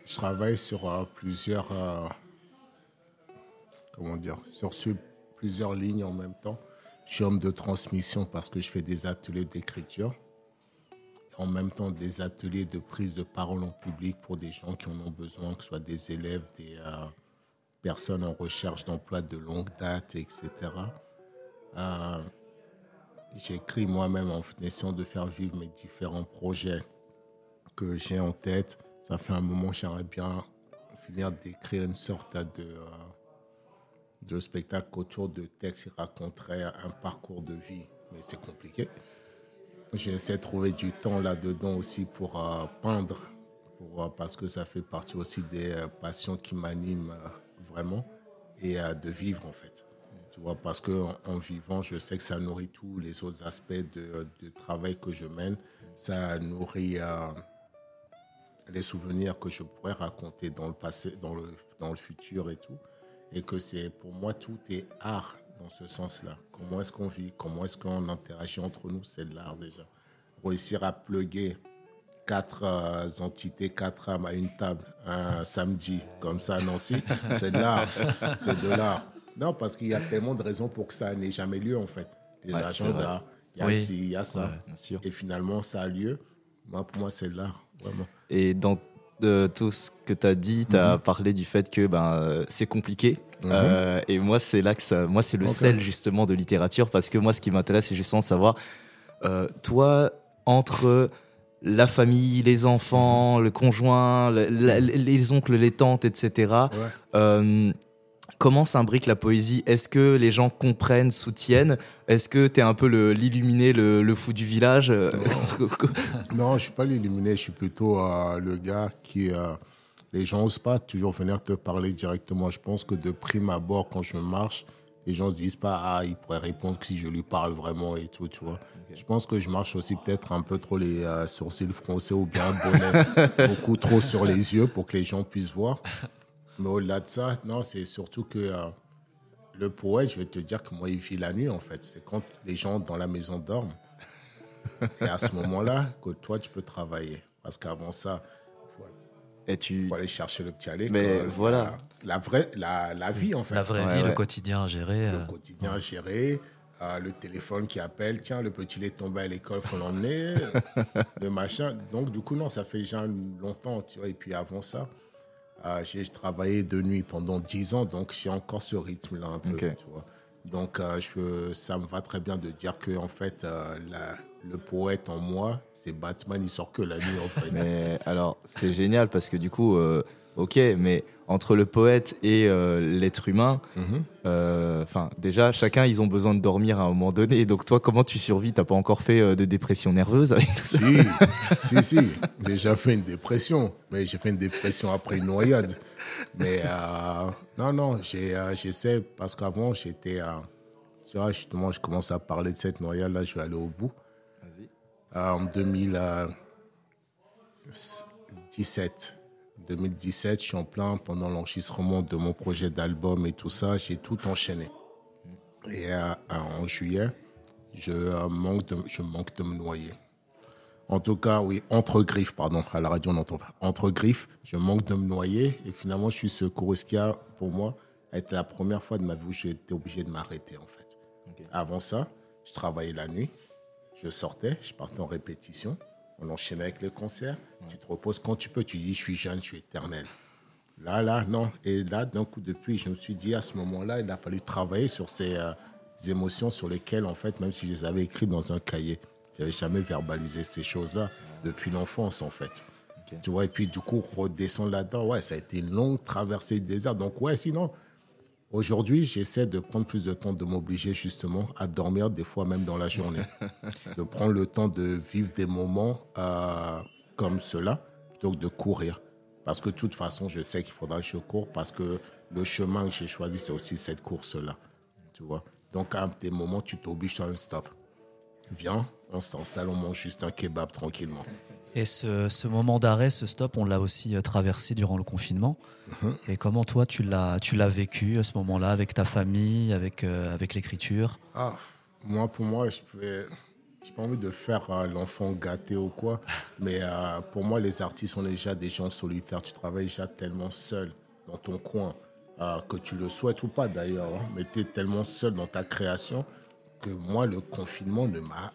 je travaille sur plusieurs, comment dire, sur, sur plusieurs lignes en même temps. Je suis homme de transmission parce que je fais des ateliers d'écriture en même temps des ateliers de prise de parole en public pour des gens qui en ont besoin, que ce soit des élèves, des euh, personnes en recherche d'emploi de longue date, etc. Euh, j'écris moi-même en essayant de faire vivre mes différents projets que j'ai en tête. Ça fait un moment que j'aimerais bien finir d'écrire une sorte de, euh, de spectacle autour de textes qui raconteraient un parcours de vie, mais c'est compliqué. J'essaie de trouver du temps là-dedans aussi pour euh, peindre, pour, euh, parce que ça fait partie aussi des euh, passions qui m'animent vraiment et de vivre en fait. Tu vois, parce qu'en en, vivant, je sais que ça nourrit tous les autres aspects de, de travail que je mène. Ça nourrit les souvenirs que je pourrais raconter dans le passé, dans le, dans le futur et tout. Et que c'est pour moi, tout est art dans ce sens-là. Comment est-ce qu'on vit? Comment est-ce qu'on interagit entre nous? C'est de l'art déjà. Réussir à pluguer quatre euh, entités, quatre âmes à une table un samedi, comme ça à Nancy, c'est de l'art. C'est de l'art. Non, parce qu'il y a tellement de raisons pour que ça n'ait jamais lieu, en fait. Des agendas, il y a ci, il y a ça. Et finalement, ça a lieu. Moi, pour moi, c'est de l'art, vraiment. Et dans euh, tout ce que tu as dit, tu as mhm. parlé du fait que ben, euh, c'est compliqué Mhm. Euh, et moi, c'est là que ça, moi, c'est le sel justement de littérature parce que moi, ce qui m'intéresse, c'est justement de savoir, euh, toi, entre la famille, les enfants, le conjoint, les oncles, les tantes, etc. Euh, comment s'imbrique la poésie? Est-ce que les gens comprennent, soutiennent? Est-ce que tu es un peu l'illuminé, le, le, fou du village? Non, je suis pas l'illuminé, je suis plutôt le gars qui les gens n'osent pas toujours venir te parler directement. Je pense que de prime abord, quand je marche les gens se disent pas, ah, il pourrait répondre si je lui parle vraiment et tout, tu vois. Je pense que je marche aussi peut-être un peu trop les euh, sourcils froncés ou bien bonnet, beaucoup trop sur les yeux pour que les gens puissent voir. Mais au-delà de ça, non, c'est surtout que euh, le poète, je vais te dire que moi, il vit la nuit, en fait. C'est quand les gens dans la maison dorment. Et à ce moment-là, que toi, tu peux travailler. Parce qu'avant ça, et tu faut aller chercher le petit aller. Mais voilà. La, vraie, la, la, vie, en fait. La vraie vie, le quotidien à gérer. Le quotidien à gérer. Euh, le téléphone qui appelle, tiens, le petit est tombé à l'école, faut l'emmener, le machin. Donc, du coup, non, ça fait déjà longtemps, tu vois. Et puis avant ça, euh, j'ai travaillé de nuit pendant 10 ans, donc j'ai encore ce rythme-là un peu, tu vois. Donc, euh, je, ça me va très bien de dire que, en fait, la, le poète en moi, c'est Batman, il sort que la nuit, en fait. Mais alors, c'est génial parce que du coup, ok, mais entre le poète et euh, l'être humain, mhm. euh, enfin déjà chacun ils ont besoin de dormir à un moment donné. Donc toi comment tu survis? T'as pas encore fait euh, de dépression nerveuse avec tout ça? Si, si, si. J'ai déjà fait une dépression, mais j'ai fait une dépression après une noyade. Mais non, non, j'essaie parce qu'avant j'étais, tu vois, justement, je commence à parler de cette noyade là, je vais aller au bout. En 2017 2017, je suis en plein pendant l'enregistrement de mon projet d'album et tout ça, j'ai tout enchaîné. Et euh, en juillet, je, euh, manque de, je manque de me noyer. En tout cas, oui, entre griffes, pardon, à la radio on entend pas. Entre griffes, je manque de me noyer et finalement, je suis secouru. Ce qui a, pour moi, été la première fois de ma vie où j'étais obligé de m'arrêter, en fait. Avant ça, je travaillais la nuit, je sortais, je partais en répétition on enchaîne avec les concerts. Tu te reposes quand tu peux. Tu dis, je suis jeune, je suis éternel. Là, là, non. Et là, d'un coup, depuis, je me suis dit, à ce moment-là, il a fallu travailler sur ces euh, émotions sur lesquelles, en fait, même si je les avais écrites dans un cahier, je n'avais jamais verbalisé ces choses-là depuis l'enfance, en fait. Tu vois, et puis, du coup, redescendre là-dedans, ouais, ça a été une longue traversée du désert. Donc, ouais, sinon, Aujourd'hui, j'essaie de prendre plus de temps de m'obliger justement à dormir, des fois même dans la journée. de prendre le temps de vivre des moments euh, comme cela, plutôt que de courir. Parce que de toute façon, je sais qu'il faudra que je cours parce que le chemin que j'ai choisi, c'est aussi cette course-là. Tu vois? Donc, à des moments, tu t'obliges à un stop. Viens, on s'installe, on mange juste un kebab tranquillement. Et ce, moment d'arrêt, ce stop, on l'a aussi euh, traversé durant le confinement. Mhm. Et comment toi, tu l'as, tu l'as vécu à ce moment-là, avec ta famille, avec, euh, avec l'écriture? Ah, Moi, pour moi, je n'ai pas envie de faire euh, l'enfant gâté ou quoi, mais pour moi, les artistes sont déjà des gens solitaires. Tu travailles déjà tellement seul dans ton coin, que tu le souhaites ou pas d'ailleurs, hein, mais tu es tellement seul dans ta création que moi, le confinement ne m'a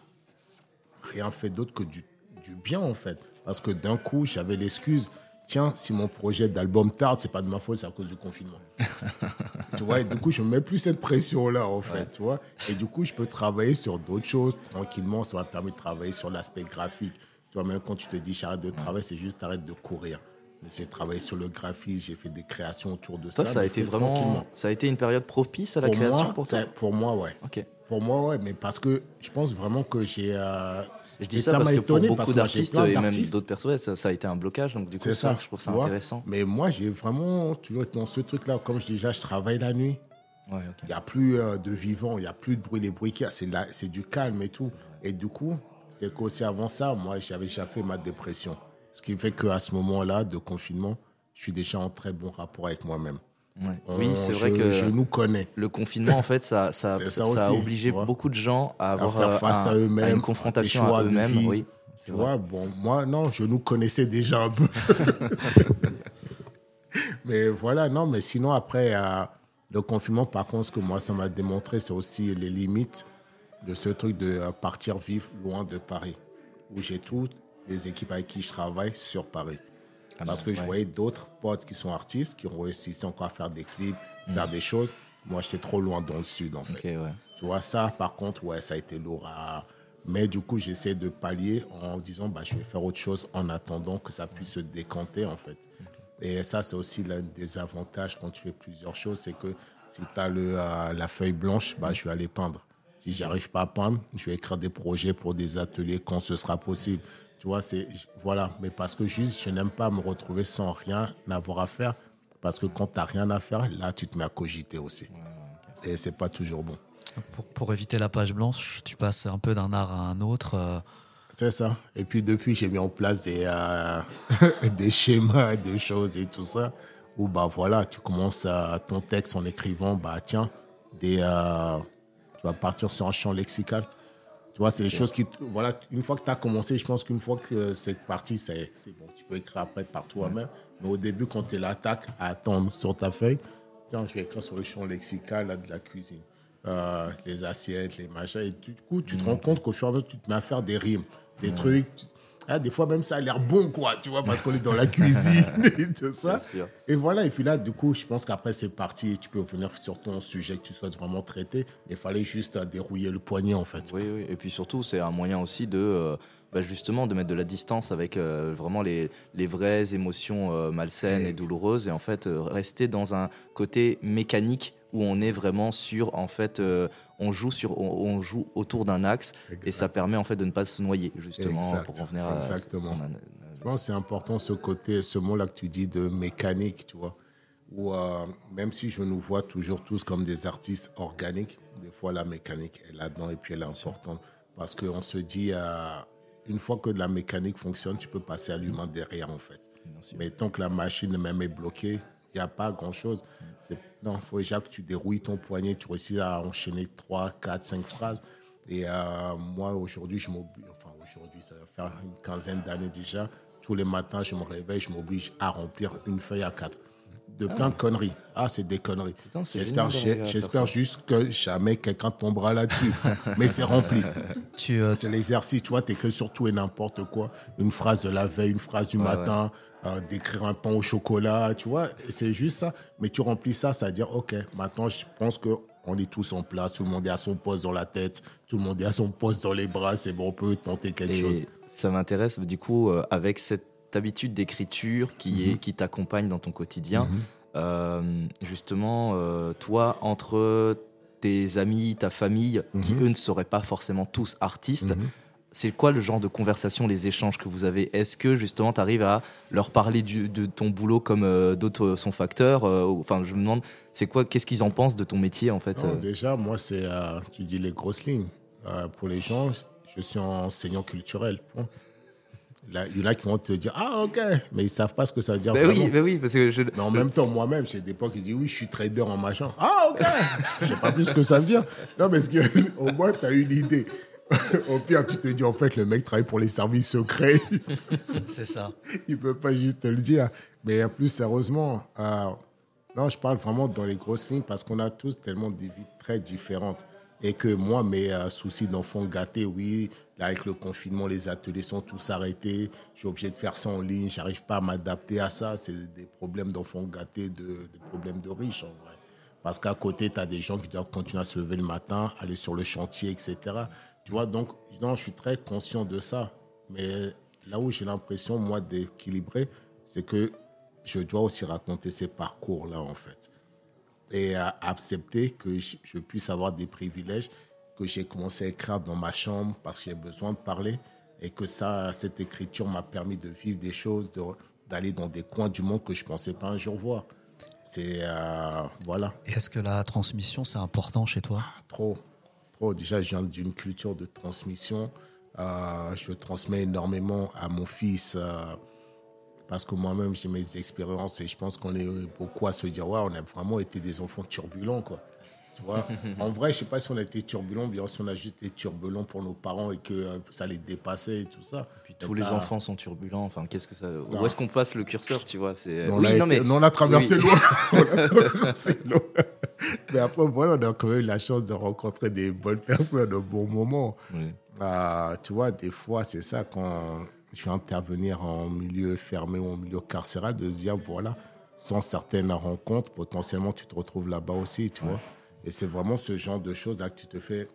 rien fait d'autre que du du bien en fait. Parce que d'un coup, j'avais l'excuse, tiens, si mon projet d'album tarde, c'est pas de ma faute, c'est à cause du confinement. tu vois, et du coup, je ne mets plus cette pression-là, en fait, tu vois. Et du coup, je peux travailler sur d'autres choses tranquillement. Ça m'a permis de travailler sur l'aspect graphique. Tu vois, même quand tu te dis j'arrête de travailler, c'est juste arrête de courir. J'ai travaillé sur le graphisme, j'ai fait des créations autour de ça. Ça a été vraiment, ça a été une période propice à la création pour toi? Pour moi, ouais. Ok. Pour moi, ouais, mais parce que je pense vraiment que j'ai. Euh, je dis ça, parce que pour beaucoup d'artistes et même d'autres personnes, ça, a été un blocage. Donc, du coup, ça, je trouve ça intéressant. Mais moi, j'ai vraiment toujours été dans ce truc-là. Comme je dis déjà, je travaille la nuit. Il n'y a plus euh, de vivant, il n'y a plus de bruit. Les bruits qu'il y a, c'est du calme et tout. Et du coup, c'est qu'aussi avant ça, moi, j'avais déjà fait ma dépression. Ce qui fait qu'à ce moment-là de confinement, je suis déjà en très bon rapport avec moi-même oui, c'est vrai que je nous connais. Le confinement, en fait, ça, ça, ça, a obligé beaucoup de gens à avoir à face à, eux-mêmes, une confrontation à, eux-mêmes. Oui, tu vois, bon, moi, non, je nous connaissais déjà un peu. mais voilà, non, mais sinon, après, euh, le confinement, par contre, ce que moi, ça m'a démontré, c'est aussi les limites de ce truc de euh, partir vivre loin de Paris, où j'ai toutes les équipes avec qui je travaille sur Paris. Ah Parce que je voyais d'autres potes qui sont artistes, qui ont réussi encore à faire des clips, faire mm. des choses. Moi, j'étais trop loin dans le sud, en fait. Tu vois, ça, par contre, ouais, ça a été lourd Mais du coup, j'essaie de pallier en disant, bah, je vais faire autre chose en attendant que ça puisse se décanter, en fait. Et ça, c'est aussi l'un des avantages quand tu fais plusieurs choses, c'est que si tu as le, euh, la feuille blanche, bah, je vais aller peindre. Si j'arrive pas à peindre, je vais écrire des projets pour des ateliers quand ce sera possible. Tu vois, c'est. Voilà. Mais parce que juste, je n'aime pas me retrouver sans rien avoir à faire. Parce que quand tu n'as rien à faire, là, tu te mets à cogiter aussi. Et c'est pas toujours bon. Pour, pour, éviter la page blanche, tu passes un peu d'un art à un autre. Euh. C'est ça. Et puis depuis, j'ai mis en place des, euh, des schémas, des choses et tout ça. Où bah voilà, tu commences à, ton texte en écrivant, bah tiens, des, euh, tu vas partir sur un champ lexical. Tu vois, c'est des choses qui. Voilà, une fois que tu as commencé, je pense qu'une fois que c'est parti, c'est bon. Tu peux écrire après par toi-même. Mais au début, quand tu l'attaque à attendre sur ta feuille, tiens, je vais écrire sur le champ lexical de la cuisine. Euh, les assiettes, les machins. Et du coup, tu te rends compte qu'au fur et à mesure, tu te mets à faire des rimes, des trucs. Ah, des fois, même ça a l'air bon, quoi, tu vois, parce qu'on est dans la cuisine et tout ça. Et voilà, et puis là, du coup, je pense qu'après, c'est parti. Tu peux venir sur ton sujet que tu souhaites vraiment traiter. Il fallait juste dérouiller le poignet, en fait. Oui, oui. Et puis surtout, c'est un moyen aussi de. Euh, bah, justement de mettre de la distance avec euh, vraiment les, les, vraies émotions euh, malsaines et, douloureuses et en fait rester dans un côté mécanique où on est vraiment sur en fait on joue sur on, joue autour d'un axe et ça permet en fait de ne pas se noyer justement pour revenir à exactement. je pense c'est important ce côté ce mot là que tu dis de mécanique tu vois ou euh, même si je nous vois toujours tous comme des artistes organiques des fois la mécanique est là-dedans et puis elle est importante parce qu'on se dit euh, une fois que la mécanique fonctionne tu peux passer à l'humain derrière en fait. Mais tant que la machine même est bloquée il n'y a pas grand chose non, il faut déjà que tu dérouilles ton poignet, tu réussis à enchaîner 3, 4, 5 phrases. Et euh, moi, aujourd'hui, je m'oblige, enfin aujourd'hui, ça va faire une quinzaine d'années déjà. Tous les matins, je me réveille, je m'oblige à remplir une feuille à 4 de plein de conneries. Ah, c'est des conneries. J'espère, j'espère juste que jamais quelqu'un tombera là-dessus. Mais c'est rempli. Tu, euh, c'est l'exercice. Tu vois, t'écris sur tout et n'importe quoi. Une phrase de la veille, une phrase du matin, euh, d'écrire un pain au chocolat, tu vois. C'est juste ça. Mais tu remplis ça, ça veut dire, OK, maintenant, je pense que on est tous en place, tout le monde est à son poste dans la tête, tout le monde est à son poste dans les bras, c'est bon, on peut tenter quelque chose. Ça m'intéresse, du coup, euh, avec cette habitude d'écriture qui, est, mhm. qui t'accompagne dans ton quotidien. Mhm. Euh, justement, euh, toi, entre tes amis, ta famille, qui mhm. eux ne seraient pas forcément tous artistes, c'est quoi le genre de conversation, les échanges que vous avez? Est-ce que justement tu arrives à leur parler de ton boulot comme euh, d'autres sont facteurs Enfin, je me demande, c'est quoi Qu'est-ce qu'ils en pensent de ton métier en fait Déjà, moi, c'est, tu dis les grosses lignes. pour les gens, je suis enseignant culturel. Il y en a qui vont te dire Ah, ok, mais ils savent pas ce que ça veut dire. Ben oui, ben oui, parce que je... Mais en même temps, moi-même, j'ai des potes qui disent Oui, je suis trader en machin. Ah, ok, je sais pas plus ce que ça veut dire. Non, mais au moins, tu as une idée. Au pire, tu te dis En fait, le mec travaille pour les services secrets. C'est ça. Il peut pas juste te le dire. Mais plus sérieusement, euh, non, je parle vraiment dans les grosses lignes parce qu'on a tous tellement des vies très différentes. Et que moi, mes euh, soucis d'enfant gâté, oui, Là, avec le confinement, les ateliers sont tous arrêtés. Je suis obligé de faire ça en ligne. J'arrive pas à m'adapter à ça. C'est des problèmes d'enfants gâtés, de, des problèmes de riches, en vrai. Parce qu'à côté, tu as des gens qui doivent continuer à se lever le matin, aller sur le chantier, etc. Tu vois, donc, non, je suis très conscient de ça. Mais là où j'ai l'impression, moi, d'équilibrer, c'est que je dois aussi raconter ces parcours-là, en fait. Et accepter que je puisse avoir des privilèges que j'ai commencé à écrire dans ma chambre parce que j'ai besoin de parler et que ça, cette écriture m'a permis de vivre des choses, d'aller dans des coins du monde que je ne pensais pas un jour voir. C'est euh, voilà. Est-ce que la transmission c'est important chez toi? Ah, Trop, trop. Déjà, je viens d'une culture de transmission. Euh, je transmets énormément à mon fils euh, parce que moi-même j'ai mes expériences et je pense qu'on est beaucoup à se dire ouais, on a vraiment été des enfants turbulents quoi. Tu vois en vrai, je sais pas si on a été turbulent, bien si on a juste été turbulent pour nos parents et que euh, ça les dépassait et tout ça. puis tous les enfants sont turbulents. Enfin, qu'est-ce que ça Où est-ce qu'on passe le curseur, tu vois C'est. On, oui, non, mais... on a traversé loin. mais après, voilà, on a quand même eu la chance de rencontrer des bonnes personnes au bon moment. Bah, tu vois, des fois, c'est ça quand je vais intervenir en milieu fermé ou en milieu carcéral, de se dire voilà, sans certaines rencontres, potentiellement, tu te retrouves là-bas aussi, tu vois. Et c'est vraiment ce genre de choses là que tu te fais,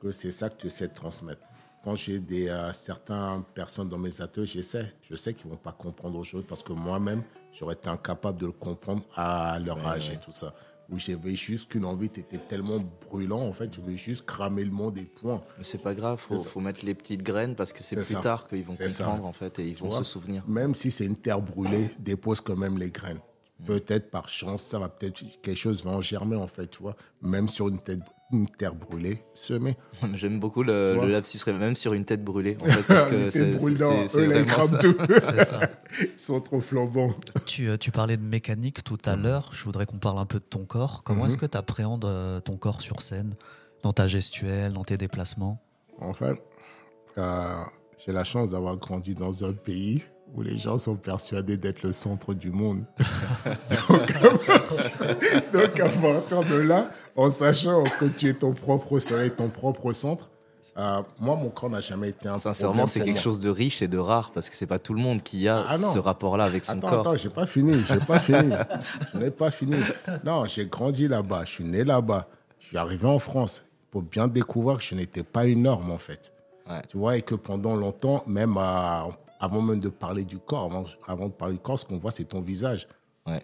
que c'est ça que tu essaies de transmettre. Quand j'ai des euh, certaines personnes dans mes ateliers, j'essaie, je sais qu'ils vont pas comprendre aujourd'hui parce que moi-même, j'aurais été incapable de le comprendre à leur âge et tout ça. Où j'avais juste qu'une envie, tu étais tellement brûlant, en fait, tu voulais juste cramer le monde et point. Mais c'est pas grave, faut, faut mettre les petites graines parce que c'est plus tard qu'ils vont comprendre, en fait, et ils vont se souvenir. Même si c'est une terre brûlée, dépose quand même les graines Peut-être par chance, ça va peut-être quelque chose va en germer en fait, tu vois. Même sur une tête une terre brûlée semée. J'aime beaucoup le, le lapsus même sur une tête brûlée, en fait, parce que c'est vraiment ça. Tout. ça. Ils sont trop flambants. Tu, euh, tu parlais de mécanique tout à l'heure. Je voudrais qu'on parle un peu de ton corps. Comment est-ce mhm. que tu appréhendes euh, ton corps sur scène, dans ta gestuelle, dans tes déplacements? En fait, euh, j'ai la chance d'avoir grandi dans un pays où les gens sont persuadés d'être le centre du monde. donc, à partir de là, en sachant que tu es ton propre soleil, ton propre centre, euh, moi, mon corps n'a jamais été un Sincèrement, c'est quelque chose de riche et de rare parce que c'est pas tout le monde qui a ah ce rapport-là avec son attends, corps. Attends, j'ai pas fini, j'ai pas fini. Je n'ai pas fini. Non, j'ai grandi là-bas, je suis né là-bas, je suis arrivé en France pour bien découvrir que je n'étais pas une norme en fait. Tu vois, et que pendant longtemps, même avant même de parler du corps, avant, de parler du corps, ce qu'on voit, c'est ton visage. Ouais.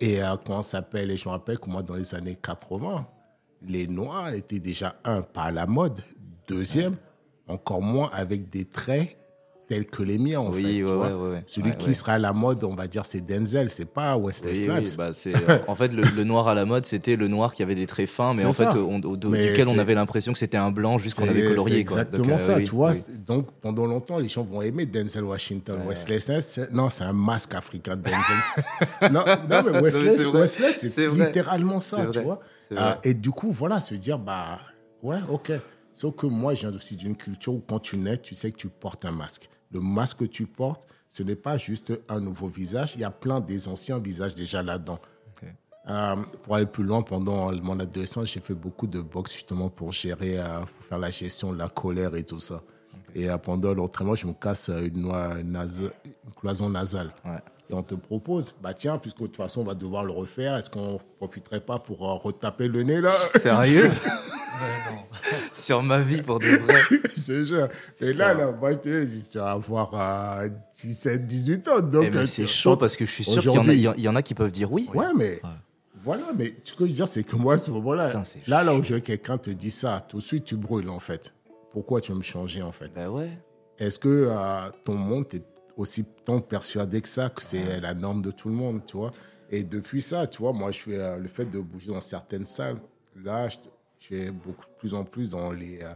Et euh, comment ça s'appelle Et je me rappelle que moi, dans les années 80, les Noirs étaient déjà, un, pas à la mode. Deuxième, encore moins avec des traits tels que les miens, en fait. Celui qui sera à la mode, on va dire, c'est Denzel, c'est pas Wesley Snipes. Bah, en fait, le, noir à la mode, c'était le noir qui avait des traits fins, mais en fait, au, duquel on avait l'impression que c'était un blanc juste qu'on avait colorié. Exactement ça, euh, tu vois. Donc, pendant longtemps, les gens vont aimer Denzel Washington. Wesley Snipes, non, c'est un masque africain de Denzel. non, non, mais Wesley, c'est littéralement ça, tu vois. Euh, et du coup, voilà, se dire, bah, ouais, ok. Sauf que moi, je viens aussi d'une culture où quand tu nais, tu sais que tu portes un masque le masque que tu portes, ce n'est pas juste un nouveau visage. Il y a plein des anciens visages déjà là-dedans. Euh, pour aller plus loin, pendant mon adolescence, j'ai fait beaucoup de boxe justement pour gérer, euh, pour faire la gestion de la colère et tout ça. Et euh, pendant l'entraînement, je me casse une, noix une cloison nasale. Et on te propose, bah tiens, puisque de toute façon on va devoir le refaire, est-ce qu'on profiterait pas pour retaper le nez là? Sérieux? Sur ma vie, pour de vrai. je te jure. Et là, là, moi, je vais avoir 17, 18 ans. Donc, eh, c'est chaud parce que je suis sûr qu'il y, y, en a qui peuvent dire oui. Ouais, mais. Voilà, mais ce que je veux dire, c'est que moi, à ce moment-là, là, là où quelqu'un te dit ça, tout de suite, tu brûles, en fait. Pourquoi tu veux me changer, en fait? Ben ouais. Est-ce que euh, ton monde, est aussi tant persuadé que ça, que c'est la norme de tout le monde, tu vois? Et depuis ça, tu vois, moi, je fais euh, le fait de bouger dans certaines salles. Là, je, j'ai beaucoup plus en plus dans les euh,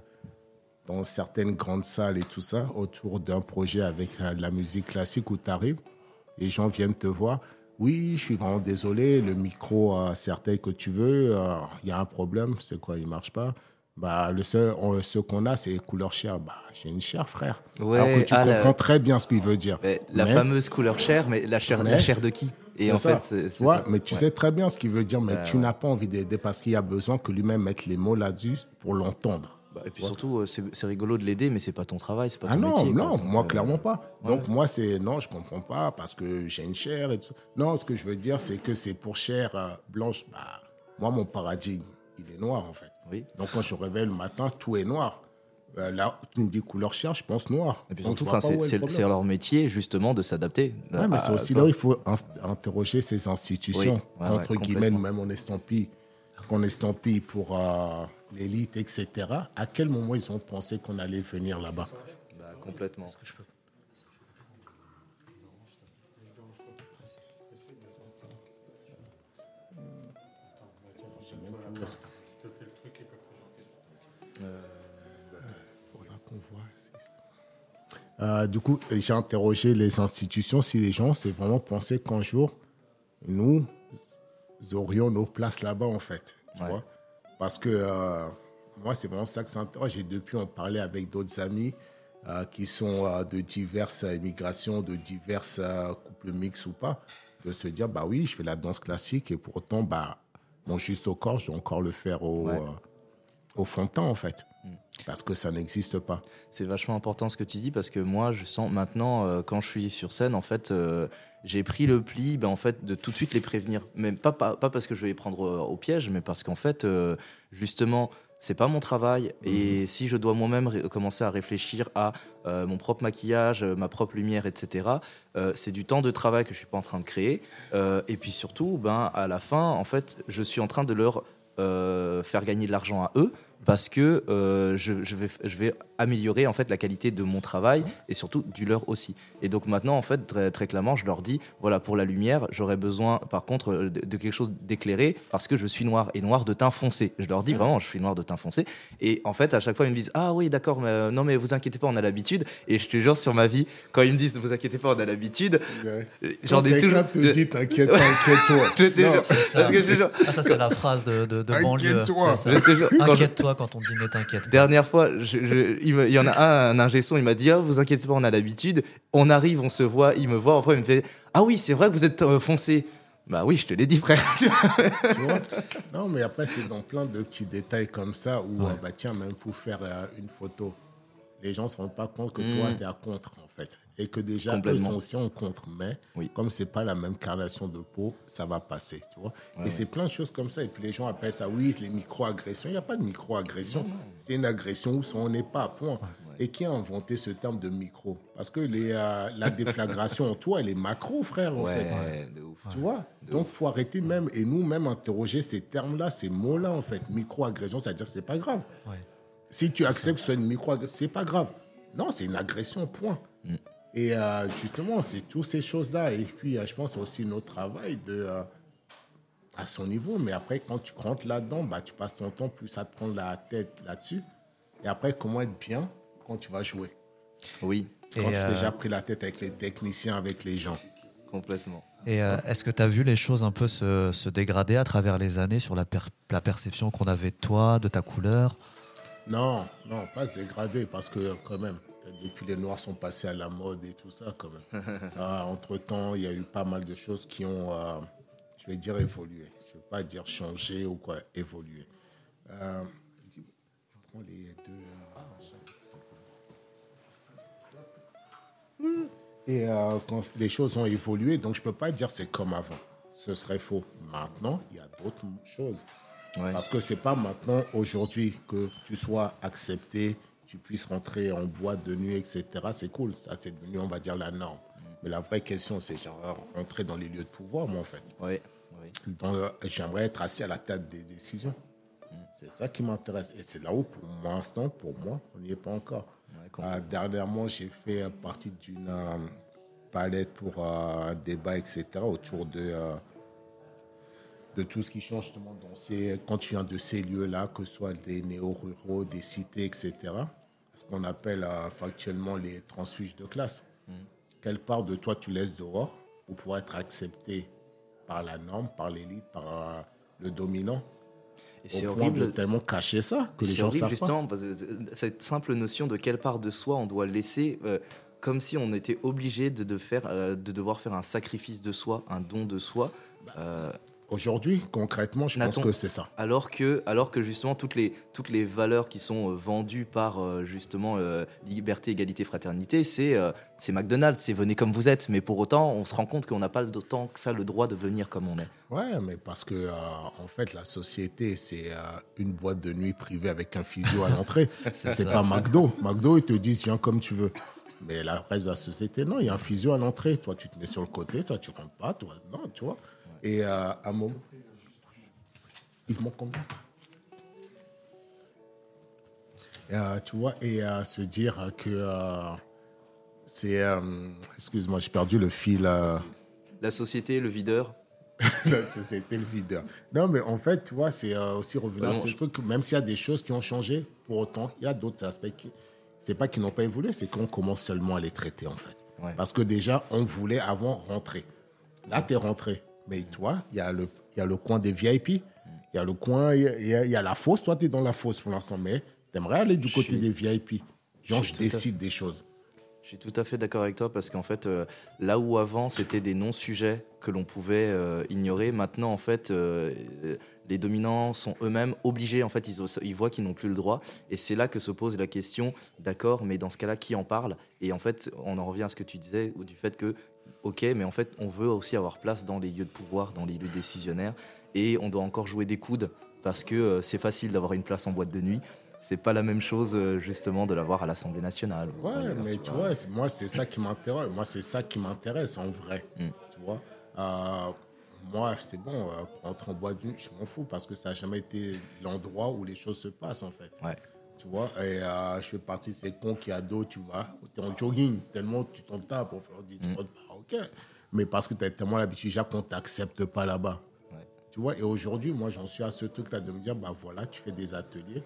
dans certaines grandes salles et tout ça autour d'un projet avec la musique classique où tu arrives, les gens viennent te voir. Oui, je suis vraiment désolé, le micro euh, certain que tu veux, il y a un problème, c'est quoi, il marche pas? Bah, le seul, ce qu'on a, c'est couleur chair. Bah, j'ai une chair, frère. Ouais, Alors que tu ah, comprends très bien ce qu'il veut dire. la fameuse couleur chair, mais la chair, la chair de qui? Et en fait, c'est ouais, mais tu sais très bien ce qu'il veut dire, mais tu n'as pas envie d'aider parce qu'il y a besoin que lui-même mette les mots là-dessus pour l'entendre. Bah, et puis surtout, euh, c'est rigolo de l'aider, mais c'est pas ton travail, c'est pas ton ah non, métier. Non, moi, clairement pas. Donc, moi, c'est non, je comprends pas parce que j'ai une chair et tout ça. Non, ce que je veux dire, c'est que c'est pour chair euh, blanche. Bah, moi, mon paradigme, il est noir, en fait. Oui. Donc, quand je réveille le matin, tout est noir. Euh, là, tu me dis couleur chair, je pense noir. Et puis surtout, c'est leur métier justement de s'adapter. Ouais, mais c'est aussi là où il faut interroger ces institutions, entre guillemets, même en estampille, qu'on estampille pour euh, l'élite, etc. À quel moment ils ont pensé qu'on allait venir là-bas? Bah, Complètement. Que Euh, du coup, j'ai interrogé les institutions si les gens s'est vraiment pensé qu'un jour, nous aurions nos places là-bas, en fait. Tu vois Parce que euh, moi, c'est vraiment ça que ça interroge. Et depuis, on parlait avec d'autres amis euh, qui sont de diverses immigrations, de diverses couples mixtes ou pas, de se dire, bah oui, je fais la danse classique et pour autant, bah, mon juste au corps, je dois encore le faire au, au fond de temps, en fait. Parce que ça n'existe pas. C'est vachement important ce que tu dis parce que moi, je sens maintenant, euh, quand je suis sur scène, en fait, euh, j'ai pris le pli ben, en fait, de tout de suite les prévenir. Même pas, pas, parce que je vais les prendre euh, au piège, mais parce qu'en fait, justement, c'est pas mon travail. Et mhm. si je dois moi-même commencer à réfléchir à mon propre maquillage, ma propre lumière, etc., c'est du temps de travail que je suis pas en train de créer. et puis surtout, ben, à la fin, en fait, je suis en train de leur faire gagner de l'argent à eux parce que euh, je, vais, je vais améliorer en fait la qualité de mon travail et surtout du leur aussi. Et donc maintenant en fait très, très clairement je leur dis voilà pour la lumière j'aurais besoin par contre euh, de, quelque chose d'éclairé parce que je suis noir et noir de teint foncé. Je leur dis vraiment je suis noir de teint foncé. Et en fait à chaque fois ils me disent ah oui d'accord mais euh, non mais vous inquiétez pas on a l'habitude. Et je te jure sur ma vie quand ils me disent ne vous inquiétez pas on a l'habitude j'en ai toujours te dit t'inquiète inquiète-toi. Je te jure. ah, ça c'est la phrase de, de, de banlieue. Inquiète-toi quand on dit ne t'inquiète dernière fois je il, y en a un, un ingé son, il m'a dit ah, vous inquiétez pas, on a l'habitude. On arrive, on se voit, il me voit, enfin il me fait ah oui, c'est vrai que vous êtes euh, foncé. Bah oui, je te l'ai dit, frère. tu vois non, mais après, c'est dans plein de petits détails comme ça où, euh, bah tiens, même pour faire euh, une photo, les gens ne se rendent pas compte que toi, mm. tu es à contre, en fait et que déjà eux sont aussi en contre. Mais oui. comme c'est pas la même carnation de peau, ça va passer, tu vois. et c'est plein de choses comme ça. Et puis les gens appellent ça, oui, les micro-agressions. Il n'y a pas de micro-agression. C'est une agression où on n'est pas à point. Et qui a inventé ce terme de micro? Parce que les, euh, la déflagration en toi, elle est macro, frère, en fait. De ouf. Tu vois? Donc, faut arrêter même, et nous, même interroger ces termes-là, ces mots-là, en fait. Micro-agression, c'est-à-dire que c'est pas grave. Si tu acceptes que ce soit une micro-agression, c'est pas grave. Non, c'est une agression, point. Mm. Et euh, justement, c'est toutes ces choses-là. Et puis, euh, je pense aussi notre travail de, euh, à son niveau. Mais après, quand tu rentres là-dedans, bah, tu passes ton temps plus à te prendre la tête là-dessus. Et après, comment être bien quand tu vas jouer? Oui. Quand tu as déjà pris la tête avec les techniciens, avec les gens. Complètement. Et est-ce que tu as vu les choses un peu se, se, dégrader à travers les années sur la, la perception qu'on avait de toi, de ta couleur? Non, non, pas se dégrader parce que quand même, depuis les Noirs sont passés à la mode et tout ça, quand même. Ah, entre-temps, il y a eu pas mal de choses qui ont, euh, je vais dire, évolué. Je ne veux pas dire changé ou quoi, évolué. Euh, je prends les deux. Euh, et quand les choses ont évolué, donc je ne peux pas dire c'est comme avant. Ce serait faux. Maintenant, il y a d'autres choses. Parce que ce n'est pas maintenant, aujourd'hui, que tu sois accepté, tu puisses rentrer en boîte de nuit, etc. C'est cool. Ça, c'est devenu, on va dire, la norme. Mais la vraie question, c'est genre rentrer dans les lieux de pouvoir, moi, en fait. Oui. J'aimerais être assis à la tête des décisions. C'est ça qui m'intéresse. Et c'est là où, pour l'instant, pour moi, on n'y est pas encore. Euh, dernièrement, j'ai fait partie d'une euh, palette pour euh, un débat, etc., autour de, de tout ce qui change justement dans ces, quand tu viens de ces lieux-là, que ce soit des néo-ruraux, des cités, etc ce qu'on appelle euh, factuellement les transfuges de classe. Quelle part de toi tu laisses dehors pour pouvoir être accepté par la norme, par l'élite, par euh, le dominant? Et c'est horrible de tellement cacher ça que les gens horrible, savent justement, Parce que cette simple notion de quelle part de soi on doit laisser, euh, comme si on était obligé de, de, faire, de devoir faire un sacrifice de soi, un don de soi. Bah, Aujourd'hui, concrètement, je pense que c'est ça. Alors que, alors que justement, toutes les, toutes les valeurs qui sont euh, vendues par euh, justement euh, liberté, égalité, fraternité, c'est c'est McDonald's, c'est venez comme vous êtes. Mais pour autant, on se rend compte qu'on n'a pas d'autant que ça le droit de venir comme on est. Ouais, mais parce que en fait, la société, c'est une boîte de nuit privée avec un physio à l'entrée. c'est pas McDo. McDo, ils te disent viens comme tu veux. Mais la reste de la société, non, il y a un physio à l'entrée. Toi, tu te mets sur le côté, toi, tu rentres pas, toi, non, tu vois. Et euh, à un moment, il manque combien euh, Tu vois, et à euh, se dire que c'est. Excuse-moi, j'ai perdu le fil. La société, le videur la société, le videur. Non, mais en fait, tu vois, c'est aussi revenir à ce truc. Même s'il y a des choses qui ont changé, pour autant, il y a d'autres aspects qui. C'est pas qu'ils n'ont pas évolué, c'est qu'on commence seulement à les traiter, en fait. Parce que déjà, on voulait avant rentrer. Là, tu es rentré. Mais toi, il y, a le, y a le coin des VIP, il y a le coin, il y, a, y a la fosse. Toi, tu es dans la fosse pour l'instant, mais tu aimerais aller du côté des VIP. Genre, je, décide des choses. Je suis tout à fait d'accord avec toi parce qu'en fait, euh, là où avant c'était des non-sujets que l'on pouvait euh, ignorer, maintenant en fait, euh, les dominants sont eux-mêmes obligés, en fait, ils, ils voient qu'ils n'ont plus le droit. Et c'est là que se pose la question, d'accord, mais dans ce cas-là, qui en parle? Et en fait, on en revient à ce que tu disais, ou du fait que ok, mais en fait, on veut aussi avoir place dans les lieux de pouvoir, dans les lieux décisionnaires, et on doit encore jouer des coudes parce que euh, c'est facile d'avoir une place en boîte de nuit. C'est pas la même chose euh, justement de l'avoir à l'Assemblée nationale. Ouais, mais tu vois, moi c'est ça qui m'intéresse. Moi c'est ça qui m'intéresse en vrai. Tu vois, euh, moi, c'est bon, euh, rentrer en boîte de nuit, je m'en fous parce que ça n'a jamais été l'endroit où les choses se passent, en fait. Ouais. Tu vois, et euh, je fais partie de ces cons qui dos, tu vois, tu es en jogging, tellement tu t'en tapes pour faire des trucs, bah, ok. Mais parce que tu as tellement l'habitude, déjà qu'on ne t'accepte pas là-bas. Tu vois, et aujourd'hui, moi, j'en suis à ce truc-là de me dire, bah voilà, tu fais des ateliers.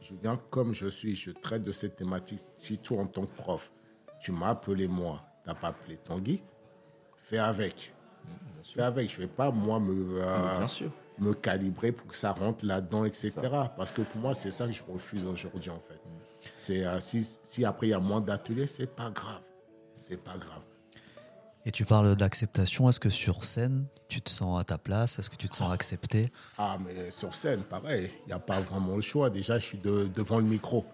Je viens comme je suis, je traite de cette thématique. Si toi, en tant que prof, tu m'as appelé moi, tu n'as pas appelé Tanguy, fais avec. fais avec. Je ne vais pas, moi, me, euh, me calibrer pour que ça rentre là-dedans, etc. Parce que pour moi, c'est ça que je refuse aujourd'hui, en fait. C'est euh, si, si après, il y a moins d'ateliers, c'est pas grave. C'est pas grave. Et tu parles d'acceptation. Est-ce que sur scène, tu te sens à ta place? Est-ce que tu te sens accepté? Ah, mais sur scène, pareil. Il n'y a pas vraiment le choix. Déjà, je suis devant le micro.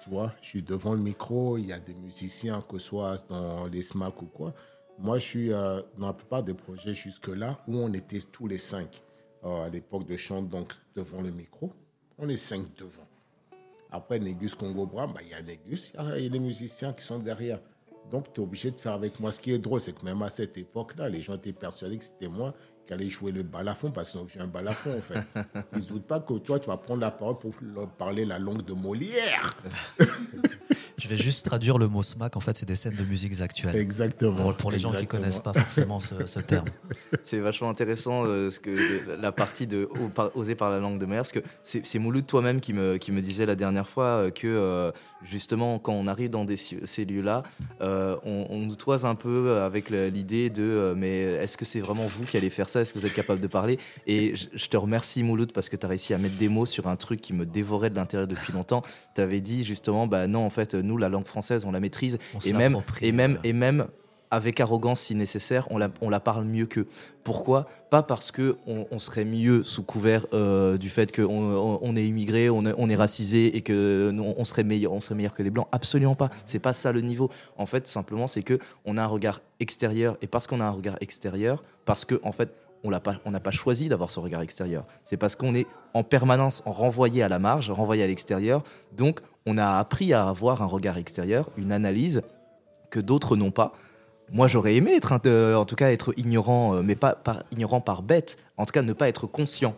Tu vois, je suis devant le micro. Il y a des musiciens, que ce soit dans les SMAC ou quoi. Moi, je suis euh, dans la plupart des projets jusque-là où on était tous les cinq. Euh, à l'époque de chant, donc devant le micro. On est cinq devant. Après, Négus Congo Bram, bah, il y a Négus, il y a les musiciens qui sont derrière. Donc, tu es obligé de faire avec moi. Ce qui est drôle, c'est que même à cette époque-là, les gens étaient persuadés que c'était moi qui allais jouer le balafon parce qu'ils ont vu un balafon, en fait. Ils ne doutent pas que toi, tu vas prendre la parole pour leur parler la langue de Molière. Je vais juste traduire le mot smack. En fait, c'est des scènes de musiques actuelles. Exactement. Pour, les gens qui connaissent pas forcément ce, terme. C'est vachement intéressant euh, ce que la partie de oser par la langue de Molière, parce que c'est Mouloud toi-même qui me, qui me disait la dernière fois euh, que euh, justement quand on arrive dans des, ces lieux-là, on, nous toise un peu avec l'idée de mais est-ce que c'est vraiment vous qui allez faire ça Est-ce que vous êtes capable de parler Et je, te remercie Mouloud parce que tu as réussi à mettre des mots sur un truc qui me dévorait de l'intérieur depuis longtemps. Tu avais dit justement bah non en fait nous la langue française on la maîtrise et même et même et même avec arrogance si nécessaire, on la, on la parle mieux qu'eux. Pourquoi? Pas parce que on, serait mieux sous couvert euh, du fait qu'on on, est immigré, on est, on est racisé et que on serait meilleur, on serait meilleur que les blancs. Absolument pas. C'est pas ça le niveau. En fait, simplement, c'est que on a un regard extérieur et parce qu'on a un regard extérieur, parce que en fait, on n'a pas, pas choisi d'avoir ce regard extérieur. C'est parce qu'on est en permanence renvoyé à la marge, renvoyé à l'extérieur. Donc, on a appris à avoir un regard extérieur, une analyse que d'autres n'ont pas. Moi, j'aurais aimé être, en tout cas, être ignorant, euh, mais pas, ignorant par bête. En tout cas, ne pas être conscient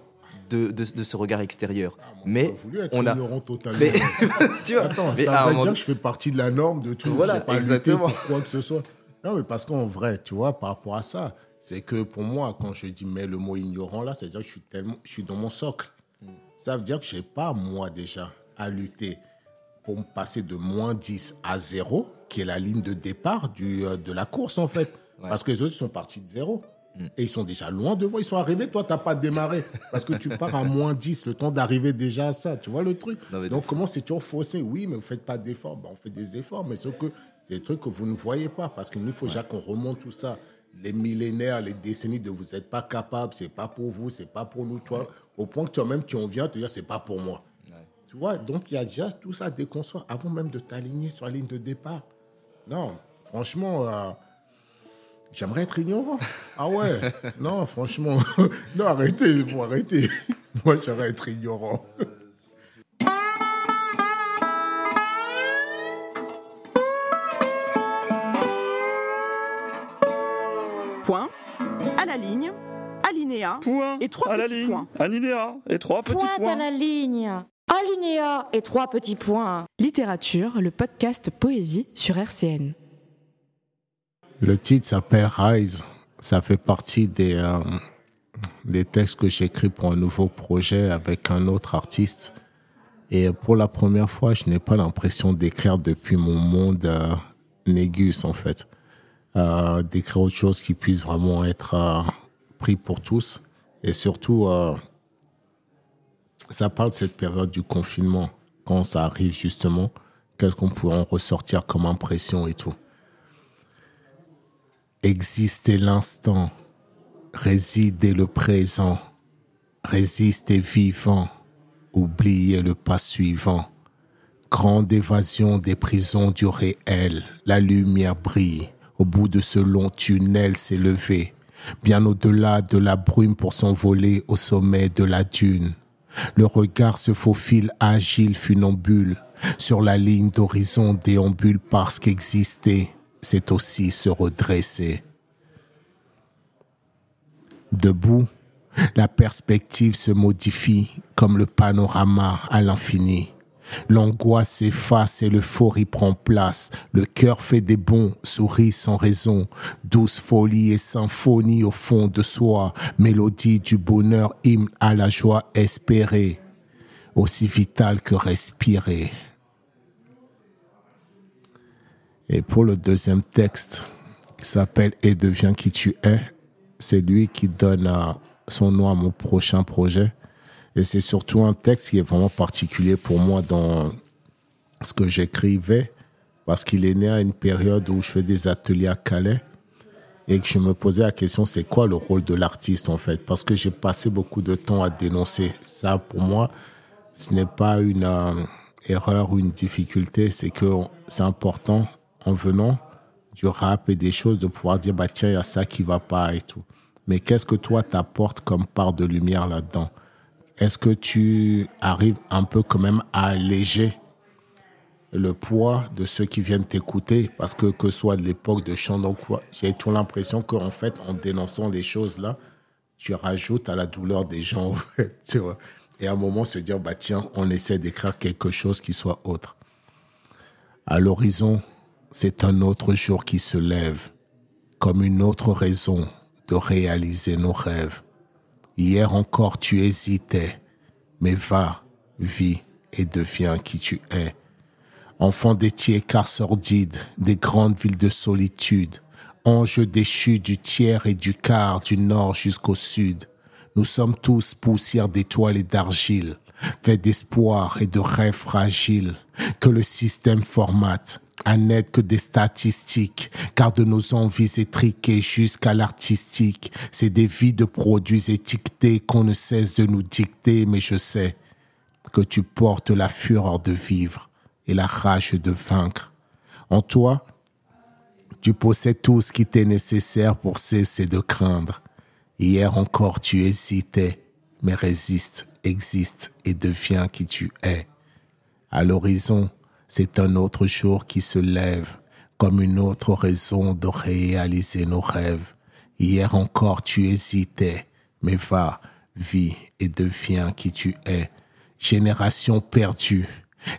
de, de, ce regard extérieur. Ah, mais on a ignorant totalement. Mais, tu vois, Attends, ça veut dire que je fais partie de la norme de tout. Voilà, pas exactement. Pour quoi que ce soit. Non, mais parce qu'en vrai, tu vois, par rapport à ça, c'est que pour moi, quand je dis mais le mot ignorant là, c'est-à-dire que je suis tellement, je suis dans mon socle. Ça veut dire que j'ai pas moi déjà à lutter pour me passer de moins 10 à 0 qui est la ligne de départ du, euh, de la course, en fait. Parce que les autres sont partis de zéro. Mm. Et ils sont déjà loin devant, ils sont arrivés. Toi, tu n'as pas démarré. Parce que tu pars à moins 10, le temps d'arriver déjà à ça. Tu vois le truc? Donc, comment c'est toujours faussé? Oui, mais vous ne faites pas d'efforts. Ben, on fait des efforts, mais que c'est des trucs que vous ne voyez pas. Parce qu'il nous faut déjà qu'on remonte tout ça. Les millénaires, les décennies de vous n'êtes pas capable, c'est pas pour vous, c'est pas pour nous. Toi, au point que toi-même, tu en viens te dire, c'est pas pour moi. Tu vois, donc il y a déjà tout ça à déconstruire avant même de t'aligner sur la ligne de départ. Non, franchement, euh, j'aimerais être ignorant. Ah ouais, non, franchement, non, arrêtez, il faut arrêter. Moi, j'aimerais être ignorant. Point, à la ligne, alinéa, point, et trois à petits la ligne, points. Alinéa, et trois petits points. Point à la ligne, alinéa et trois petits points. Littérature, le podcast Poésie sur RCN. Le titre s'appelle Rise. Ça fait partie des, euh, des textes que j'écris pour un nouveau projet avec un autre artiste. Et pour la première fois, je n'ai pas l'impression d'écrire depuis mon monde euh, négus, en fait. Euh, d'écrire autre chose qui puisse vraiment être pris pour tous. Et surtout, ça parle de cette période du confinement, quand ça arrive justement, qu'est-ce qu'on pourrait en ressortir comme impression et tout. Exister l'instant, résider le présent, résister vivant, oublier le pas suivant. Grande évasion des prisons du réel, la lumière brille, au bout de ce long tunnel levé, bien au-delà de la brume pour s'envoler au sommet de la dune. Le regard se faufile agile funambule. Sur la ligne d'horizon déambule parce qu'exister, c'est aussi se redresser. Debout, la perspective se modifie comme le panorama à l'infini. L'angoisse s'efface et l'euphorie prend place. Le cœur fait des bons, sourit sans raison. Douce folie et symphonie au fond de soi. Mélodie du bonheur, hymne à la joie espérée. Aussi vital que respirer. Et pour le deuxième texte, qui s'appelle Et deviens qui tu es, c'est lui qui donne son nom à mon prochain projet. Et c'est surtout un texte qui est vraiment particulier pour moi dans ce que j'écrivais, parce qu'il est né à une période où je fais des ateliers à Calais et que je me posais la question, c'est quoi le rôle de l'artiste en fait? Parce que j'ai passé beaucoup de temps à dénoncer. Ça, pour moi, ce n'est pas une euh, erreur ou une difficulté, c'est que c'est important en venant du rap et des choses de pouvoir dire, bah tiens, il y a ça qui va pas et tout. Mais qu'est-ce que toi t'apportes comme part de lumière là-dedans? Est-ce que tu arrives un peu quand même à alléger le poids de ceux qui viennent t'écouter? Parce que que ce soit de l'époque de chant, donc j'ai toujours l'impression qu'en fait, en dénonçant les choses là, tu rajoutes à la douleur des gens, tu vois. Et à un moment, se dire, bah tiens, on essaie d'écrire quelque chose qui soit autre. À l'horizon, c'est un autre jour qui se lève, comme une autre raison de réaliser nos rêves. Hier encore tu hésitais, mais va, vis et deviens qui tu es. Enfant des car sordides, des grandes villes de solitude, ange déchu du tiers et du quart, du nord jusqu'au sud. Nous sommes tous poussière d'étoiles et d'argile, faits d'espoir et de rêves fragiles, que le système formate, à n'être que des statistiques, car de nos envies étriquées jusqu'à l'artistique, c'est des vies de produits étiquetés qu'on ne cesse de nous dicter, mais je sais que tu portes la fureur de vivre et la rage de vaincre. En toi, tu possèdes tout ce qui t'est nécessaire pour cesser de craindre. Hier encore tu hésitais, mais résiste, existe et deviens qui tu es. À l'horizon, c'est un autre jour qui se lève comme une autre raison de réaliser nos rêves. Hier encore tu hésitais, mais va, vis et deviens qui tu es. Génération perdue,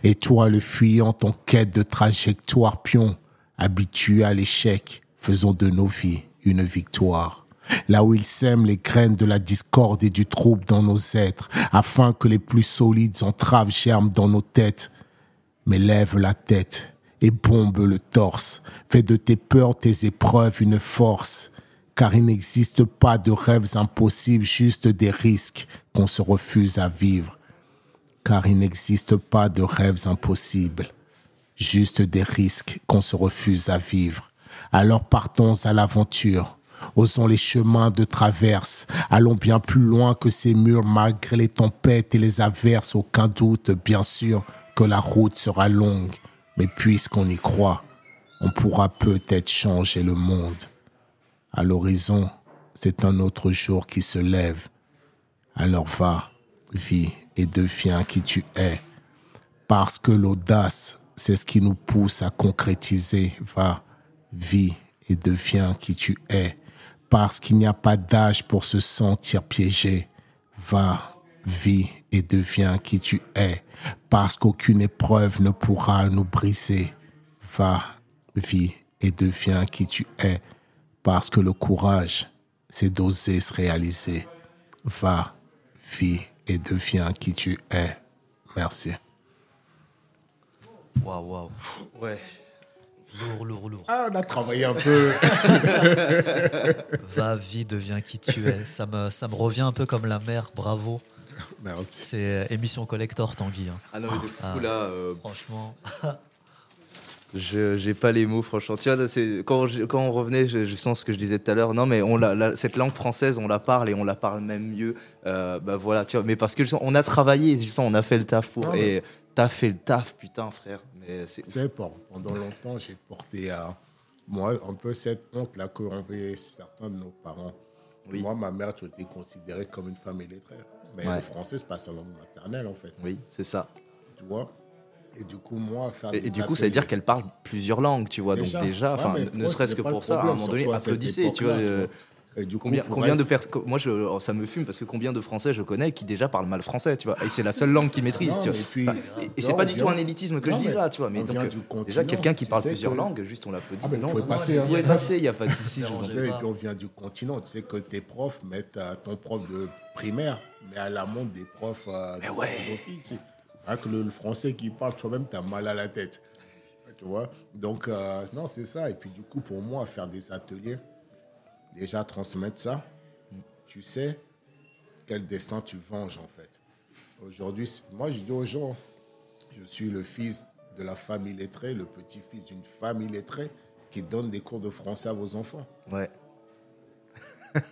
et toi le fuyant en quête de trajectoire pion, habitué à l'échec, faisons de nos vies une victoire. Là où il sème les graines de la discorde et du trouble dans nos êtres, afin que les plus solides entraves germent dans nos têtes, mais lève la tête et bombe le torse. Fais de tes peurs, tes épreuves une force. Car il n'existe pas de rêves impossibles, juste des risques qu'on se refuse à vivre. Car il n'existe pas de rêves impossibles, juste des risques qu'on se refuse à vivre. Alors partons à l'aventure. Osons les chemins de traverse, allons bien plus loin que ces murs malgré les tempêtes et les averses, aucun doute, bien sûr, que la route sera longue, mais puisqu'on y croit, on pourra peut-être changer le monde. À l'horizon, c'est un autre jour qui se lève. Alors va, vis et deviens qui tu es. Parce que l'audace, c'est ce qui nous pousse à concrétiser. Va, vis et deviens qui tu es. Parce qu'il n'y a pas d'âge pour se sentir piégé. Va, vis et deviens qui tu es, parce qu'aucune épreuve ne pourra nous briser. Va, vis et deviens qui tu es, parce que le courage, c'est d'oser se réaliser. Va, vis et deviens qui tu es. Merci. Waouh, waouh. Ouais. Lourd, lourd, lourd. Ah, on a travaillé un peu. Va, vie, deviens qui tu es. Ça me, ça me revient un peu comme la mer, bravo. C'est euh, émission collector, Tanguy. Hein. Ah non, mais de fou ah, là. Euh, franchement. Je j'ai pas les mots, franchement. Tu vois, quand, quand on revenait, je, sens ce que je disais tout à l'heure. Non, mais on la, cette langue française, on la parle et on la parle même mieux. Euh, bah voilà, tu vois. Mais parce que on a travaillé, je sens, on a fait le taf pour. Ah et t'as fait le taf, putain, frère. Mais c'est. Pendant longtemps, j'ai porté à moi un peu cette honte là qu'ont vu certains de nos parents. Moi, ma mère, tu étais considérée comme une femme illettrée. Mais le français, c'est pas sa langue maternelle, en fait. Oui, c'est ça. Tu vois? Et du coup, moi, faire Et, du coup, ça veut dire qu'elle parle plusieurs langues, tu vois. Donc, déjà, enfin, ne serait-ce que pour ça, à un moment donné, applaudissez, tu vois. Du combien, combien de personnes Moi, je, oh, ça me fume parce que combien de Français je connais qui déjà parlent mal français, tu vois Et c'est la seule langue qu'ils maîtrisent. tu vois. Et, c'est pas du tout un élitisme que je dis là, tu vois. Mais donc, déjà, quelqu'un qui parle plusieurs langues, juste on l'applaudit. Ah, mais non, passer. Vous passer, il n'y a pas de souci. Et puis on vient du continent. Tu sais que tes profs mettent ton prof de primaire, mais à la montre des profs euh, de philosophie. que le, français qui parle, toi-même, tu as mal à la tête. Tu vois? Donc, euh, non, c'est ça. Et puis, du coup, pour moi, faire des ateliers, déjà transmettre ça, tu sais quel destin tu venges, en fait. Aujourd'hui, moi, je dis aux gens, je suis le fils de la famille lettrée, le petit-fils d'une famille lettrée qui donne des cours de français à vos enfants. Ouais.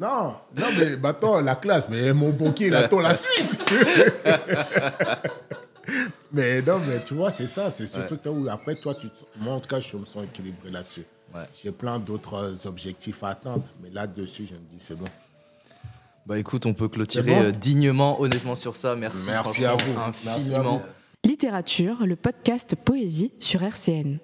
Non, non, mais attends, la classe, mais mon banquier, il attend la suite. mais non, mais tu vois, c'est ça, c'est surtout que où après, toi, tu, moi, en tout cas, je me sens équilibré là-dessus. J'ai plein d'autres objectifs à atteindre, mais là-dessus, je me dis, c'est bon. Bah écoute, on peut clôturer euh, dignement, honnêtement, sur ça. Merci, Merci à vous. Infiniment. Littérature, le podcast Poésie sur RCN.